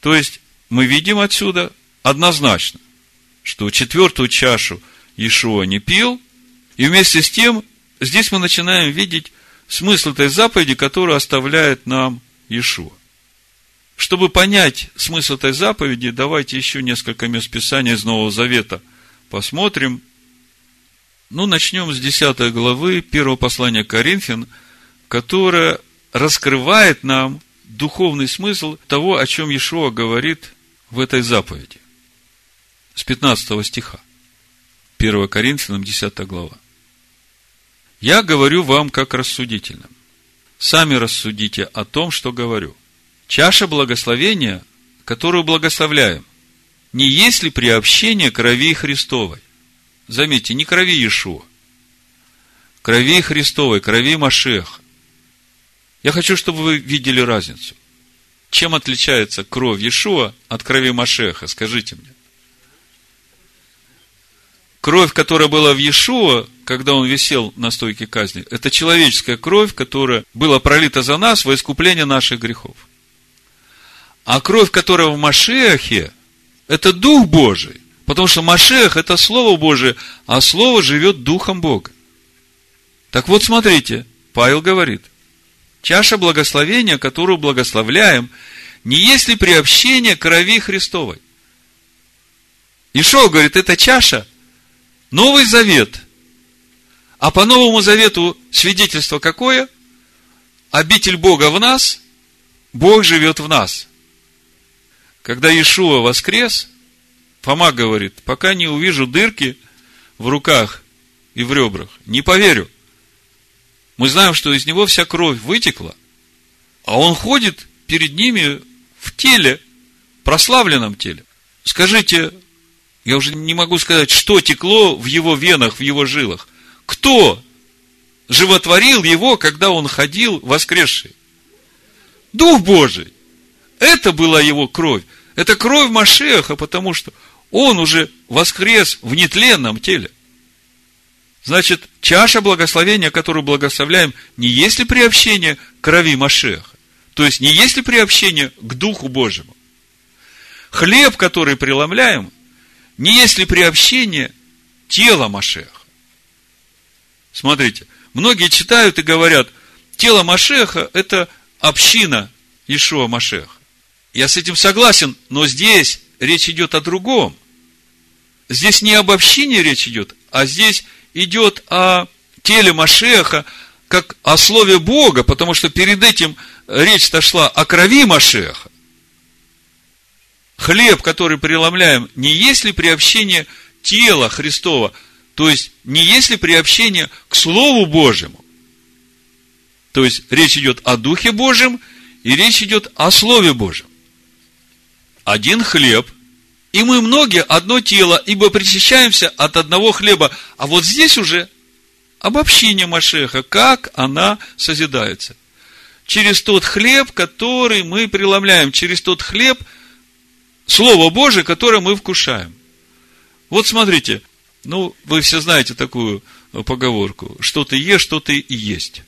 Speaker 1: То есть, мы видим отсюда однозначно, что четвертую чашу Иешуа не пил, и вместе с тем, здесь мы начинаем видеть смысл этой заповеди, которую оставляет нам Иешуа. Чтобы понять смысл этой заповеди, давайте еще несколько мест Писания из Нового Завета посмотрим. Ну, начнем с 10 главы первого послания Коринфян, которое раскрывает нам духовный смысл того, о чем Иешуа говорит в этой заповеди. С 15 стиха. 1 Коринфянам 10 глава. «Я говорю вам как рассудительным. Сами рассудите о том, что говорю. Чаша благословения, которую благословляем, не есть ли приобщение крови Христовой? Заметьте, не крови Иешуа. Крови Христовой, крови Машеха. Я хочу, чтобы вы видели разницу. Чем отличается кровь Иешуа от крови Машеха? Скажите мне. Кровь, которая была в Иешуа, когда он висел на стойке казни, это человеческая кровь, которая была пролита за нас во искупление наших грехов. А кровь, которая в Машехе, Это Дух Божий. Потому что Машех – это Слово Божие, а Слово живет Духом Бога. Так вот, смотрите, Павел говорит, чаша благословения, которую благословляем, не есть ли приобщение крови Христовой? Ишо говорит, это чаша, Новый Завет. А по Новому Завету свидетельство какое? Обитель Бога в нас, Бог живет в нас. Когда Иешуа воскрес, Фома говорит, пока не увижу дырки в руках и в ребрах, не поверю. Мы знаем, что из него вся кровь вытекла, а он ходит перед ними в теле, прославленном теле. Скажите, я уже не могу сказать, что текло в его венах, в его жилах. Кто животворил его, когда он ходил воскресший? Дух Божий. Это была его кровь. Это кровь Машеха, потому что он уже воскрес в нетленном теле. Значит, чаша благословения, которую благословляем, не есть ли приобщение крови Машеха? То есть, не есть ли приобщение к Духу Божьему? Хлеб, который преломляем, не есть ли приобщение тела Машеха? Смотрите, многие читают и говорят, тело Машеха – это община Ишуа Машеха. Я с этим согласен, но здесь речь идет о другом. Здесь не об общине речь идет, а здесь идет о теле Машеха, как о слове Бога, потому что перед этим речь-то шла о крови Машеха хлеб, который преломляем, не есть ли приобщение тела Христова, то есть не есть ли приобщение к Слову Божьему. То есть речь идет о Духе Божьем и речь идет о Слове Божьем. Один хлеб, и мы многие одно тело, ибо причащаемся от одного хлеба. А вот здесь уже обобщение Машеха, как она созидается. Через тот хлеб, который мы преломляем, через тот хлеб – Слово Божие, которое мы вкушаем. Вот смотрите, ну, вы все знаете такую поговорку, что ты ешь, что ты и есть.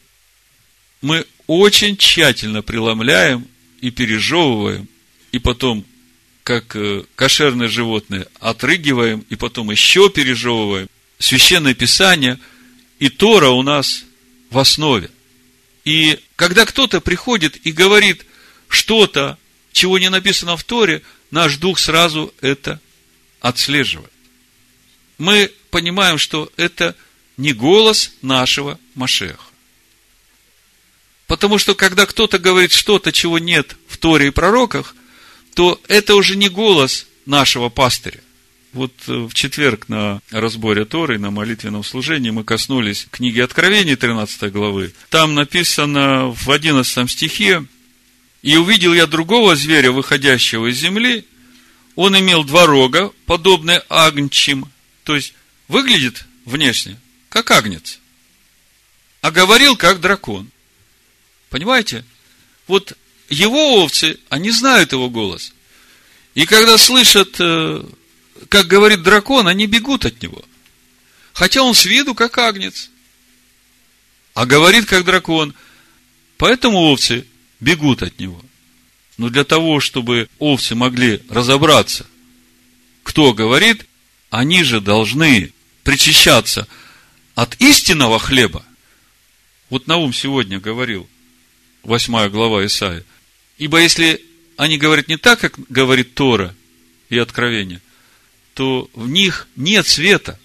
Speaker 1: Мы очень тщательно преломляем и пережевываем, и потом, как э, кошерные животные, отрыгиваем, и потом еще пережевываем. Священное Писание и Тора у нас в основе. И когда кто-то приходит и говорит что-то, чего не написано в Торе, наш дух сразу это отслеживает. Мы понимаем, что это не голос нашего Машеха. Потому что, когда кто-то говорит что-то, чего нет в Торе и пророках, то это уже не голос нашего пастыря. Вот э, в четверг на разборе Торы, на молитвенном служении мы коснулись книги Откровений 13 главы. Там написано в 11 стихе, и увидел я другого зверя, выходящего из земли. Он имел два рога, подобные агнчим. То есть, выглядит внешне, как агнец. А говорил, как дракон. Понимаете? Вот его овцы, они знают его голос. И когда слышат, э, как говорит дракон, они бегут от него. Хотя он с виду как агнец. А говорит как дракон. Поэтому овцы бегут от него. Но для того, чтобы овцы могли разобраться, кто говорит, они же должны причащаться от истинного хлеба. Вот Наум сегодня говорил, восьмая глава Исаия. Ибо если они говорят не так, как говорит Тора и Откровение, то в них нет света.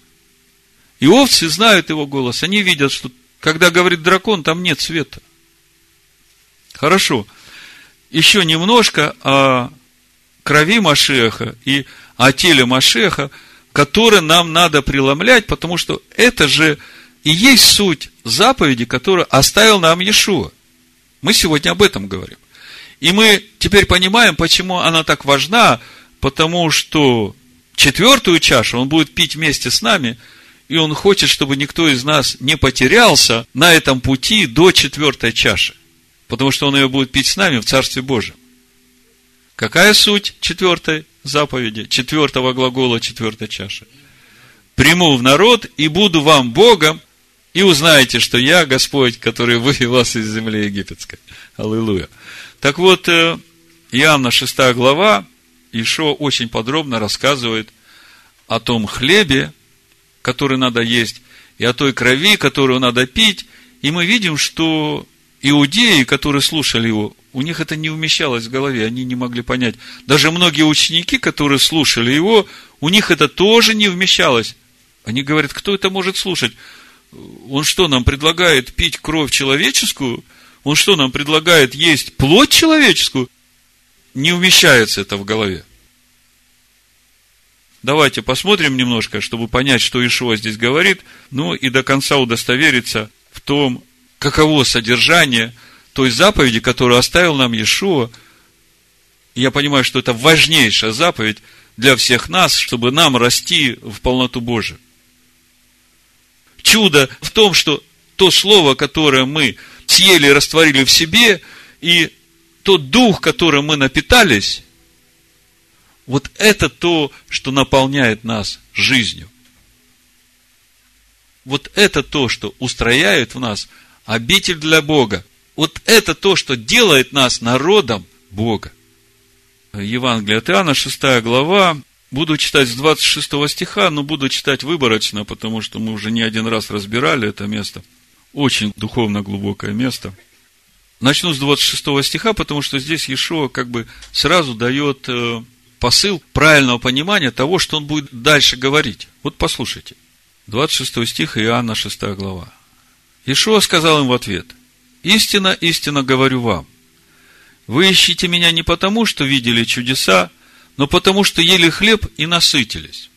Speaker 1: И овцы знают его голос. Они видят, что когда говорит дракон, там нет света. Хорошо. Еще немножко о крови Машеха и о теле Машеха, которое нам надо преломлять, потому что это же и есть суть заповеди, которую оставил нам Иешуа. Мы сегодня об этом говорим. И мы теперь понимаем, почему она так важна, потому что четвертую чашу он будет пить вместе с нами, и он хочет, чтобы никто из нас не потерялся на этом пути до четвертой чаши потому что он ее будет пить с нами в Царстве Божьем. Какая суть четвертой заповеди, четвертого глагола, четвертой чаши? Приму в народ и буду вам Богом, и узнаете, что я Господь, который вывел вас из земли египетской. Аллилуйя. Так вот, э, Иоанна 6 глава, Ишо очень подробно рассказывает о том хлебе, который надо есть, и о той крови, которую надо пить. И мы видим, что иудеи, которые слушали его, у них это не умещалось в голове, они не могли понять. Даже многие ученики, которые слушали его, у них это тоже не вмещалось. Они говорят, кто это может слушать? Он что, нам предлагает пить кровь человеческую? Он что, нам предлагает есть плоть человеческую? Не умещается это в голове. Давайте посмотрим немножко, чтобы понять, что Ишуа здесь говорит, ну и до конца удостовериться в том, каково содержание той заповеди, которую оставил нам Иешуа. Я понимаю, что это важнейшая заповедь для всех нас, чтобы нам расти в полноту Божию. Чудо в том, что то слово, которое мы съели растворили в себе, и тот дух, которым мы напитались, вот это то, что наполняет нас жизнью. Вот это то, что устрояет в нас обитель для Бога. Вот это то, что делает нас народом Бога. Евангелие от Иоанна, 6 глава. Буду читать с 26 стиха, но буду читать выборочно, потому что мы уже не один раз разбирали это место. Очень духовно глубокое место. Начну с 26 стиха, потому что здесь Иешуа как бы сразу дает э, посыл правильного понимания того, что он будет дальше говорить. Вот послушайте. 26 стих Иоанна 6 глава. Ишуа сказал им в ответ, «Истина, истина говорю вам, вы ищете меня не потому, что видели чудеса, но потому, что ели хлеб и насытились».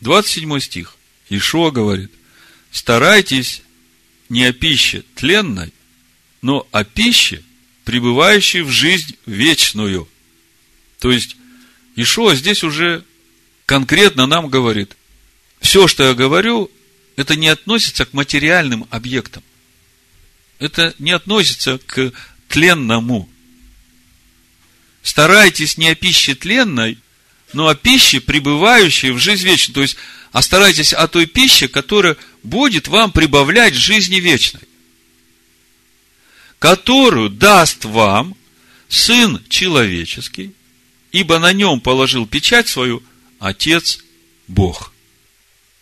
Speaker 1: 27 стих. Ишуа говорит, «Старайтесь не о пище тленной, но о пище, пребывающей в жизнь вечную». То есть, Ишуа здесь уже конкретно нам говорит, все, что я говорю, это не относится к материальным объектам. Это не относится к тленному. Старайтесь не о пище тленной, но о пище, пребывающей в жизнь вечную. То есть, а старайтесь о той пище, которая будет вам прибавлять жизни вечной. Которую даст вам Сын Человеческий, ибо на нем положил печать свою Отец Бог.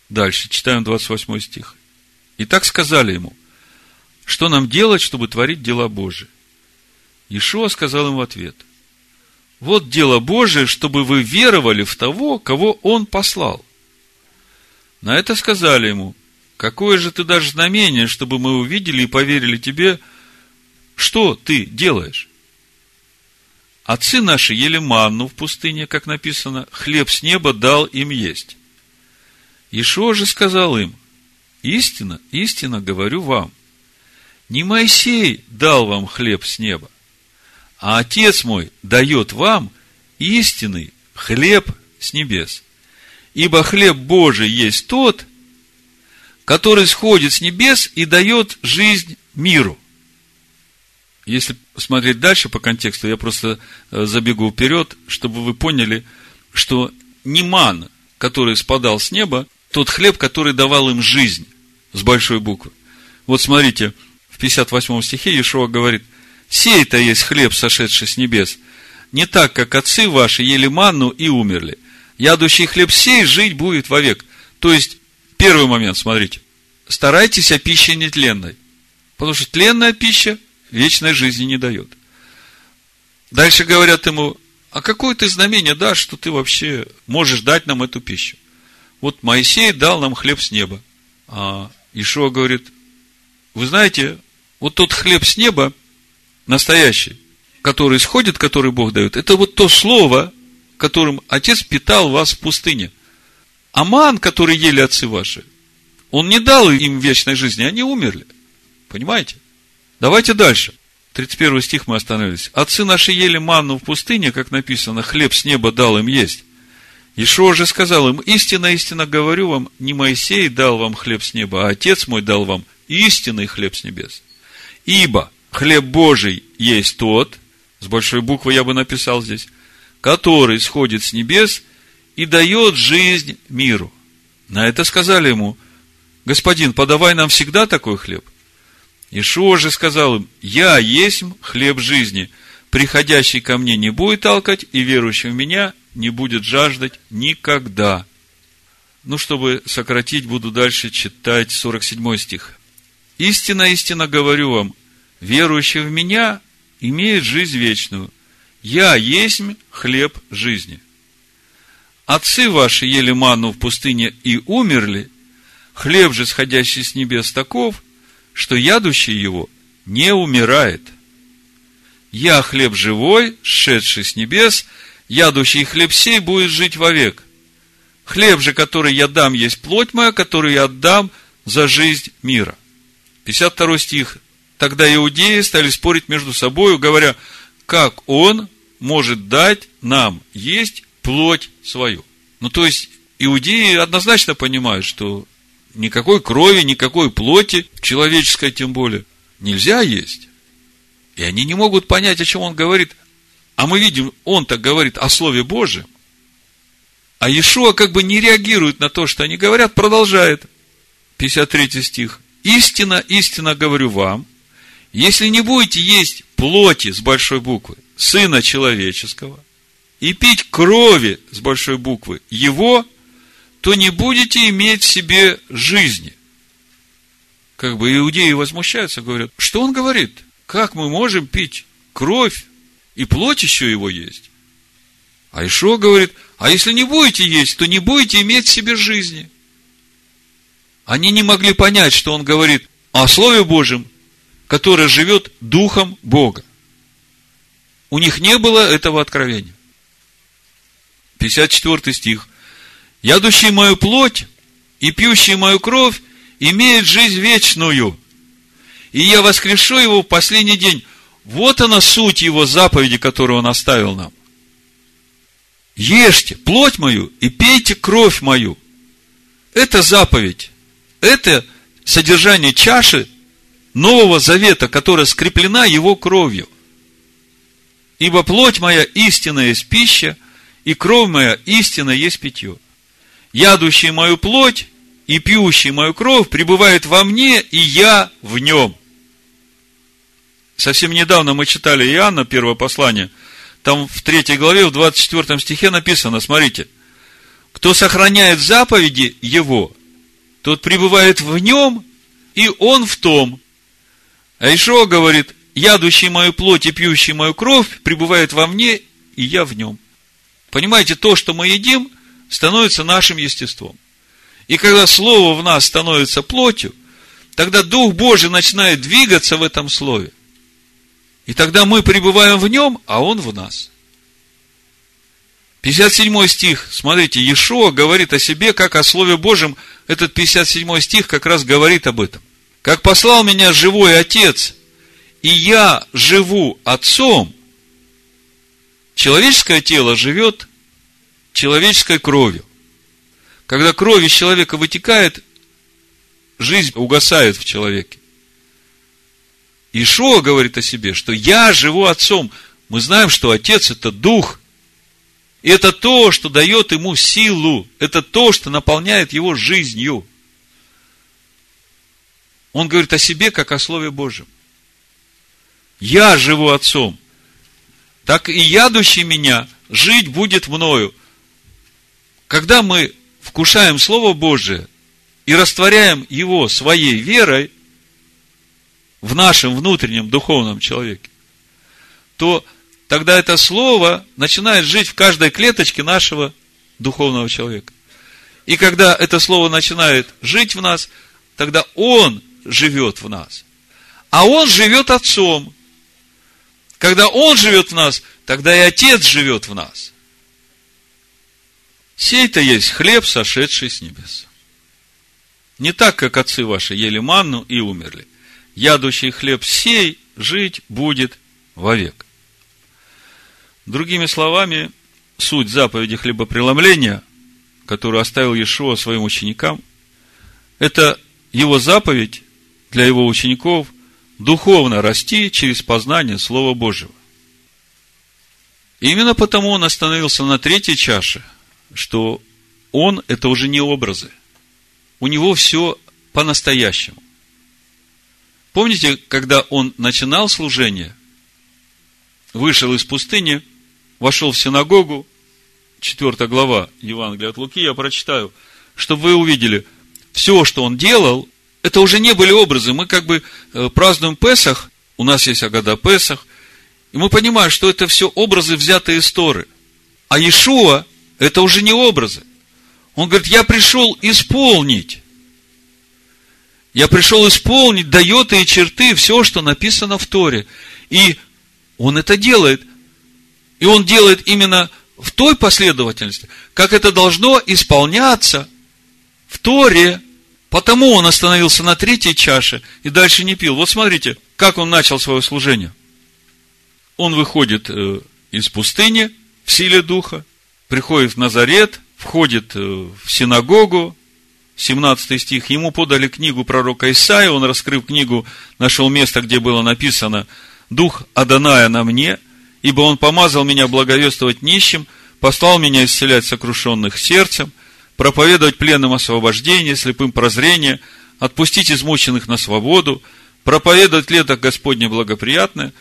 Speaker 1: Дальше, читаем 28 стих. И так сказали ему, что нам делать, чтобы творить дела Божии? Иешуа сказал им в ответ, вот дело Божие, чтобы вы веровали в того, кого Он послал. На это сказали ему, какое же ты дашь знамение, чтобы мы увидели и поверили тебе, что ты делаешь? Отцы наши ели манну в пустыне, как написано, хлеб с неба дал им есть. Ишуа же сказал им, истина, истина говорю вам, не Моисей дал вам хлеб с неба, а Отец мой дает вам истинный хлеб с небес. Ибо хлеб Божий есть тот, который сходит с небес и дает жизнь миру. Если смотреть дальше по контексту, я просто э, забегу вперед, чтобы вы поняли, что не ман, который спадал с неба, тот хлеб, который давал им жизнь с большой буквы. Вот смотрите, в 58 стихе Иешуа говорит, «Сей-то есть хлеб, сошедший с небес, не так, как отцы ваши ели манну и умерли. Ядущий хлеб сей жить будет вовек». То есть, первый момент, смотрите, старайтесь о пище нетленной, потому что тленная пища вечной жизни не дает. Дальше говорят ему, а какое ты знамение дашь, что ты вообще можешь дать нам эту пищу? Вот Моисей дал нам хлеб с неба. А Ишуа говорит, вы знаете, вот тот хлеб с неба, настоящий, который исходит, который Бог дает, это вот то слово, которым Отец питал вас в пустыне. Аман, который ели отцы ваши, он не дал им вечной жизни, они умерли. Понимаете? Давайте дальше. 31 стих мы остановились. Отцы наши ели манну в пустыне, как написано, хлеб с неба дал им есть. Ишуа же сказал им, истинно, истинно говорю вам, не Моисей дал вам хлеб с неба, а Отец мой дал вам истинный хлеб с небес. Ибо хлеб Божий есть тот, с большой буквы я бы написал здесь, который сходит с небес и дает жизнь миру. На это сказали ему, господин, подавай нам всегда такой хлеб. Ишуа же сказал им, я есть хлеб жизни. приходящий ко мне не будет толкать, и верующий в меня не будет жаждать никогда. Ну, чтобы сократить, буду дальше читать 47 стих. Истина, истина говорю вам, верующий в меня имеет жизнь вечную. Я есть хлеб жизни. Отцы ваши ели ману в пустыне и умерли, хлеб же, сходящий с небес, таков, что ядущий его не умирает. Я хлеб живой, шедший с небес, ядущий хлеб сей будет жить вовек. Хлеб же, который я дам, есть плоть моя, которую я отдам за жизнь мира. 52 стих. Тогда иудеи стали спорить между собой, говоря, как он может дать нам есть плоть свою. Ну, то есть, иудеи однозначно понимают, что никакой крови, никакой плоти, человеческой тем более, нельзя есть. И они не могут понять, о чем он говорит. А мы видим, он так говорит о Слове Божьем. А Иешуа как бы не реагирует на то, что они говорят, продолжает. 53 стих. Истина, истина говорю вам, если не будете есть плоти с большой буквы, Сына Человеческого, и пить крови с большой буквы Его, то не будете иметь в себе жизни. Как бы иудеи возмущаются, говорят, что он говорит? Как мы можем пить кровь и плоть еще его есть? А Ишо говорит, а если не будете есть, то не будете иметь в себе жизни. Они не могли понять, что он говорит о Слове Божьем, которое живет Духом Бога. У них не было этого откровения. 54 стих. «Ядущий мою плоть и пьющий мою кровь имеет жизнь вечную, и я воскрешу его в последний день». Вот она суть его заповеди, которую он оставил нам. Ешьте плоть мою и пейте кровь мою. Это заповедь. Это содержание чаши Нового Завета, которая скреплена его кровью. Ибо плоть моя истинная есть пища, и кровь моя истина есть питье. Ядущий мою плоть и пьющий мою кровь пребывает во мне, и я в нем. Совсем недавно мы читали Иоанна, первое послание. Там в третьей главе, в 24 стихе написано, смотрите, кто сохраняет заповеди его, тот пребывает в нем, и он в том. А Ишуа говорит, ядущий мою плоть и пьющий мою кровь пребывает во мне, и я в нем. Понимаете, то, что мы едим, становится нашим естеством. И когда Слово в нас становится плотью, тогда Дух Божий начинает двигаться в этом Слове. И тогда мы пребываем в нем, а он в нас. 57 стих, смотрите, Иешуа говорит о себе, как о Слове Божьем. Этот 57 стих как раз говорит об этом. Как послал меня живой Отец, и я живу Отцом, человеческое тело живет человеческой кровью. Когда кровь из человека вытекает, жизнь угасает в человеке. Ишуа говорит о себе, что я живу отцом. Мы знаем, что отец это дух. И это то, что дает ему силу. Это то, что наполняет его жизнью. Он говорит о себе, как о Слове Божьем. Я живу отцом. Так и ядущий меня жить будет мною. Когда мы вкушаем Слово Божие и растворяем его своей верой, в нашем внутреннем духовном человеке, то тогда это слово начинает жить в каждой клеточке нашего духовного человека. И когда это слово начинает жить в нас, тогда он живет в нас. А он живет отцом. Когда он живет в нас, тогда и отец живет в нас. Сей-то есть хлеб, сошедший с небес. Не так, как отцы ваши ели манну и умерли ядущий хлеб сей жить будет вовек. Другими словами, суть заповеди хлебопреломления, которую оставил Иешуа своим ученикам, это его заповедь для его учеников духовно расти через познание Слова Божьего. Именно потому он остановился на третьей чаше, что он – это уже не образы. У него все – Помните, когда он начинал служение, вышел из пустыни, вошел в синагогу, 4 глава Евангелия от Луки, я прочитаю, чтобы вы увидели, все, что он делал, это уже не были образы. Мы как бы э, празднуем Песах, у нас есть Агада Песах, и мы понимаем, что это все образы, взятые из Торы. А Иешуа – это уже не образы. Он говорит, я пришел исполнить. Я пришел исполнить, дает и черты, все, что написано в Торе. И он это делает. И он делает именно в той последовательности, как это должно исполняться в Торе. Потому он остановился на третьей чаше и дальше не пил. Вот смотрите, как он начал свое служение. Он выходит э, из пустыни в силе духа, приходит в Назарет, входит э, в синагогу, 17 стих, ему подали книгу пророка Исаия, он, раскрыв книгу, нашел место, где было написано «Дух Аданая на мне, ибо он помазал меня благовествовать нищим, послал меня исцелять сокрушенных сердцем, проповедовать пленным освобождение, слепым прозрение, отпустить измученных на свободу, проповедовать лето Господне благоприятное,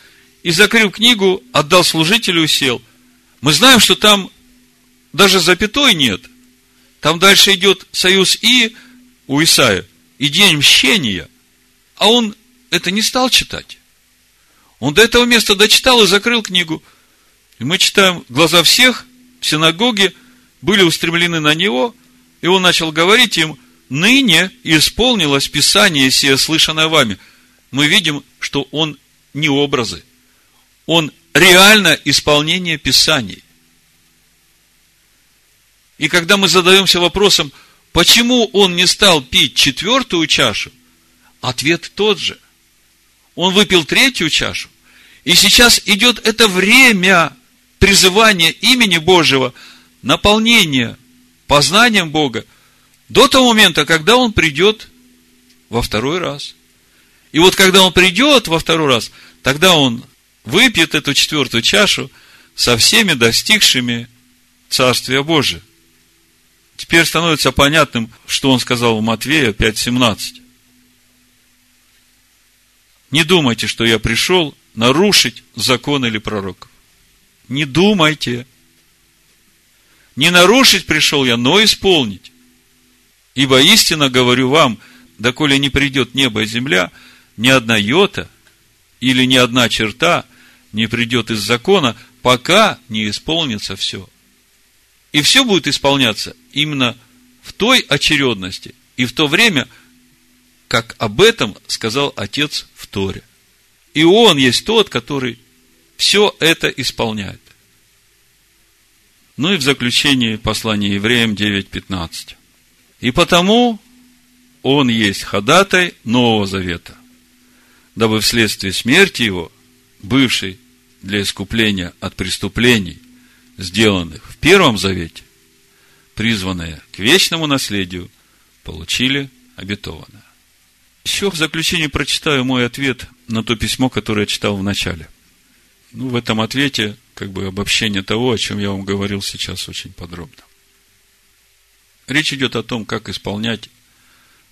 Speaker 1: и, закрыв книгу, отдал служителю и сел. Мы знаем, что там даже запятой нет. Там дальше идет союз и у Исаия, и день мщения. А он это не стал читать. Он до этого места дочитал и закрыл книгу. И мы читаем, глаза всех в синагоге были устремлены на него, и он начал говорить им, ныне исполнилось Писание сие, слышанное вами. Мы видим, что он не образы. Он реально исполнение Писаний. И когда мы задаемся вопросом, почему он не стал пить четвертую чашу, ответ тот же. Он выпил третью чашу. И сейчас идет это время призывания имени Божьего, наполнения познанием Бога, до того момента, когда он придет во второй раз. И вот когда он придет во второй раз, тогда он выпьет эту четвертую чашу со всеми достигшими Царствия Божия. Теперь становится понятным, что он сказал в Матвея 5.17. Не думайте, что я пришел нарушить закон или пророков. Не думайте. Не нарушить пришел я, но исполнить. Ибо истинно говорю вам, доколе не придет небо и земля, ни одна йота или ни одна черта не придет из закона, пока не исполнится все. И все будет исполняться именно в той очередности и в то время, как об этом сказал Отец в Торе. И Он есть тот, который все это исполняет. Ну и в заключение послания евреям 9.15. И потому Он есть ходатай Нового Завета, дабы вследствие смерти Его, бывшей для искупления от преступлений, сделанных в Первом Завете, призванные к вечному наследию, получили обетованное. Еще в заключение прочитаю мой ответ на то письмо, которое я читал в начале. Ну, в этом ответе как бы обобщение того, о чем я вам говорил сейчас очень подробно. Речь идет о том, как исполнять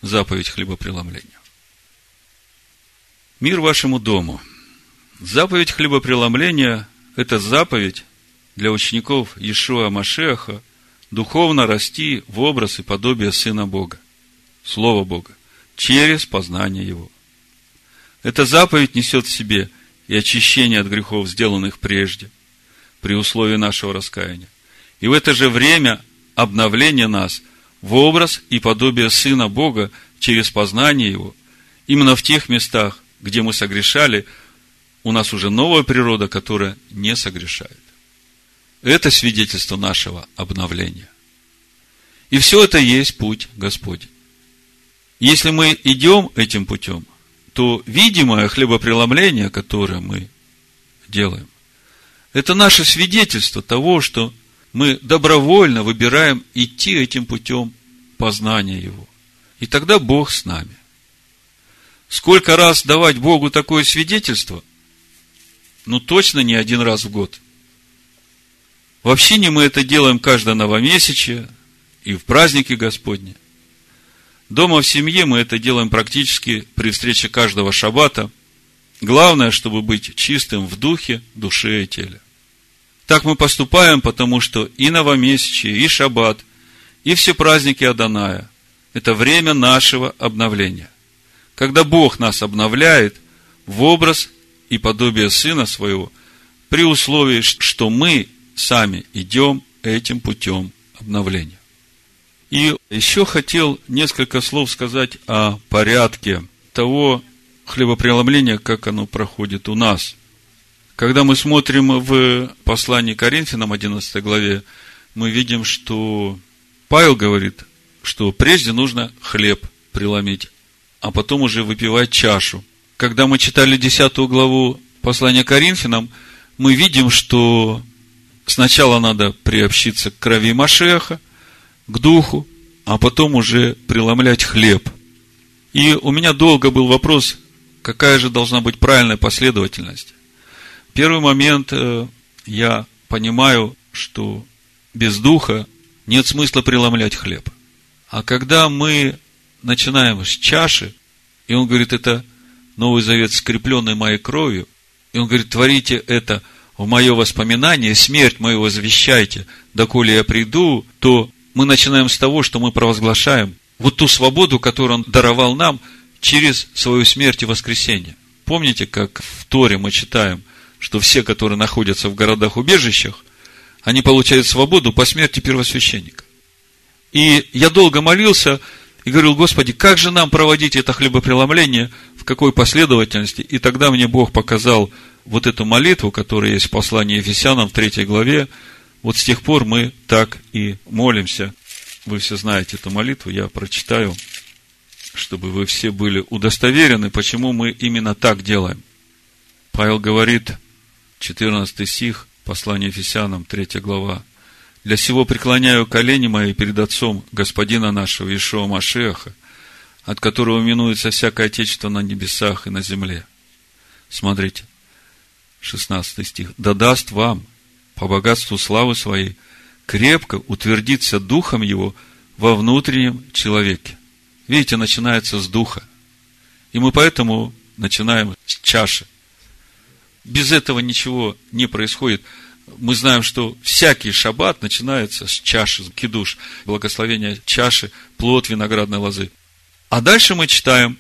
Speaker 1: заповедь хлебопреломления. Мир вашему дому. Заповедь хлебопреломления – это заповедь, для учеников Иешуа Машеха духовно расти в образ и подобие Сына Бога, Слова Бога, через познание Его. Эта заповедь несет в себе и очищение от грехов, сделанных прежде, при условии нашего раскаяния. И в это же время обновление нас в образ и подобие Сына Бога через познание Его, именно в тех местах, где мы согрешали, у нас уже новая природа, которая не согрешает. Это свидетельство нашего обновления. И все это есть путь Господень. Если мы идем этим путем, то видимое хлебопреломление, которое мы делаем, это наше свидетельство того, что мы добровольно выбираем идти этим путем познания Его. И тогда Бог с нами. Сколько раз давать Богу такое свидетельство? Ну, точно не один раз в год. В общине мы это делаем каждое новомесячие и в праздники Господни. Дома в семье мы это делаем практически при встрече каждого шаббата Главное, чтобы быть чистым в духе, душе и теле. Так мы поступаем, потому что и новомесячие, и шаббат, и все праздники Аданая – это время нашего обновления. Когда Бог нас обновляет в образ и подобие Сына Своего, при условии, что мы сами идем этим путем обновления. И еще хотел несколько слов сказать о порядке того хлебопреломления, как оно проходит у нас. Когда мы смотрим в послании Коринфянам, 11 главе, мы видим, что Павел говорит, что прежде нужно хлеб преломить, а потом уже выпивать чашу. Когда мы читали 10 главу послания Коринфянам, мы видим, что сначала надо приобщиться к крови Машеха, к духу, а потом уже преломлять хлеб. И у меня долго был вопрос, какая же должна быть правильная последовательность. Первый момент, э, я понимаю, что без духа нет смысла преломлять хлеб. А когда мы начинаем с чаши, и он говорит, это Новый Завет, скрепленный моей кровью, и он говорит, творите это в мое воспоминание, смерть мою возвещайте, доколе я приду, то мы начинаем с того, что мы провозглашаем вот ту свободу, которую Он даровал нам через свою смерть и воскресение. Помните, как в Торе мы читаем, что все, которые находятся в городах-убежищах, они получают свободу по смерти первосвященника. И я долго молился и говорил, Господи, как же нам проводить это хлебопреломление, в какой последовательности? И тогда мне Бог показал вот эту молитву, которая есть в послании Ефесянам в третьей главе, вот с тех пор мы так и молимся. Вы все знаете эту молитву, я прочитаю, чтобы вы все были удостоверены, почему мы именно так делаем. Павел говорит, 14 стих, послание Ефесянам, 3 глава. «Для сего преклоняю колени мои перед Отцом Господина нашего Ишуа Машеха, от которого минуется всякое отечество на небесах и на земле». Смотрите, 16 стих. «Да даст вам, по богатству славы своей, крепко утвердиться духом его во внутреннем человеке. Видите, начинается с духа. И мы поэтому начинаем с чаши. Без этого ничего не происходит. Мы знаем, что всякий шаббат начинается с чаши, кидуш, благословения чаши, плод виноградной лозы. А дальше мы читаем,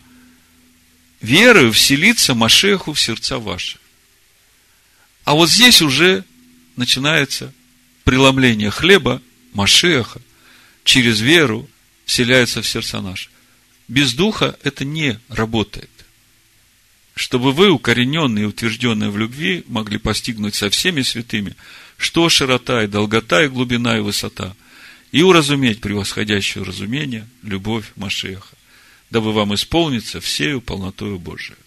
Speaker 1: верою вселиться Машеху в сердца ваши. А вот здесь уже начинается преломление хлеба, Машеха, через веру вселяется в сердца наши. Без духа это не работает. Чтобы вы, укорененные и утвержденные в любви, могли постигнуть со всеми святыми, что широта и долгота и глубина и высота, и уразуметь превосходящее разумение, любовь Машеха, дабы вам исполниться всею полнотою Божией.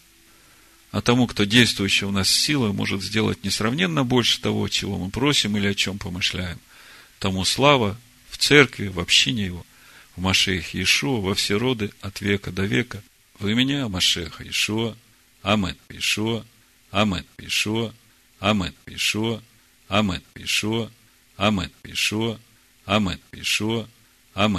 Speaker 1: А тому, кто действующий у нас сила, может сделать несравненно больше того, чего мы просим или о чем помышляем. Тому слава в церкви, в общине его, в Машеях Иешуа, во все роды, от века до века. В имени Машеха Иешуа. Амен. Иешуа. Амен. Иешуа. Амен. Иешуа. Амен. Иешуа. Амен. Иешуа. Амен. Иешуа. Амен.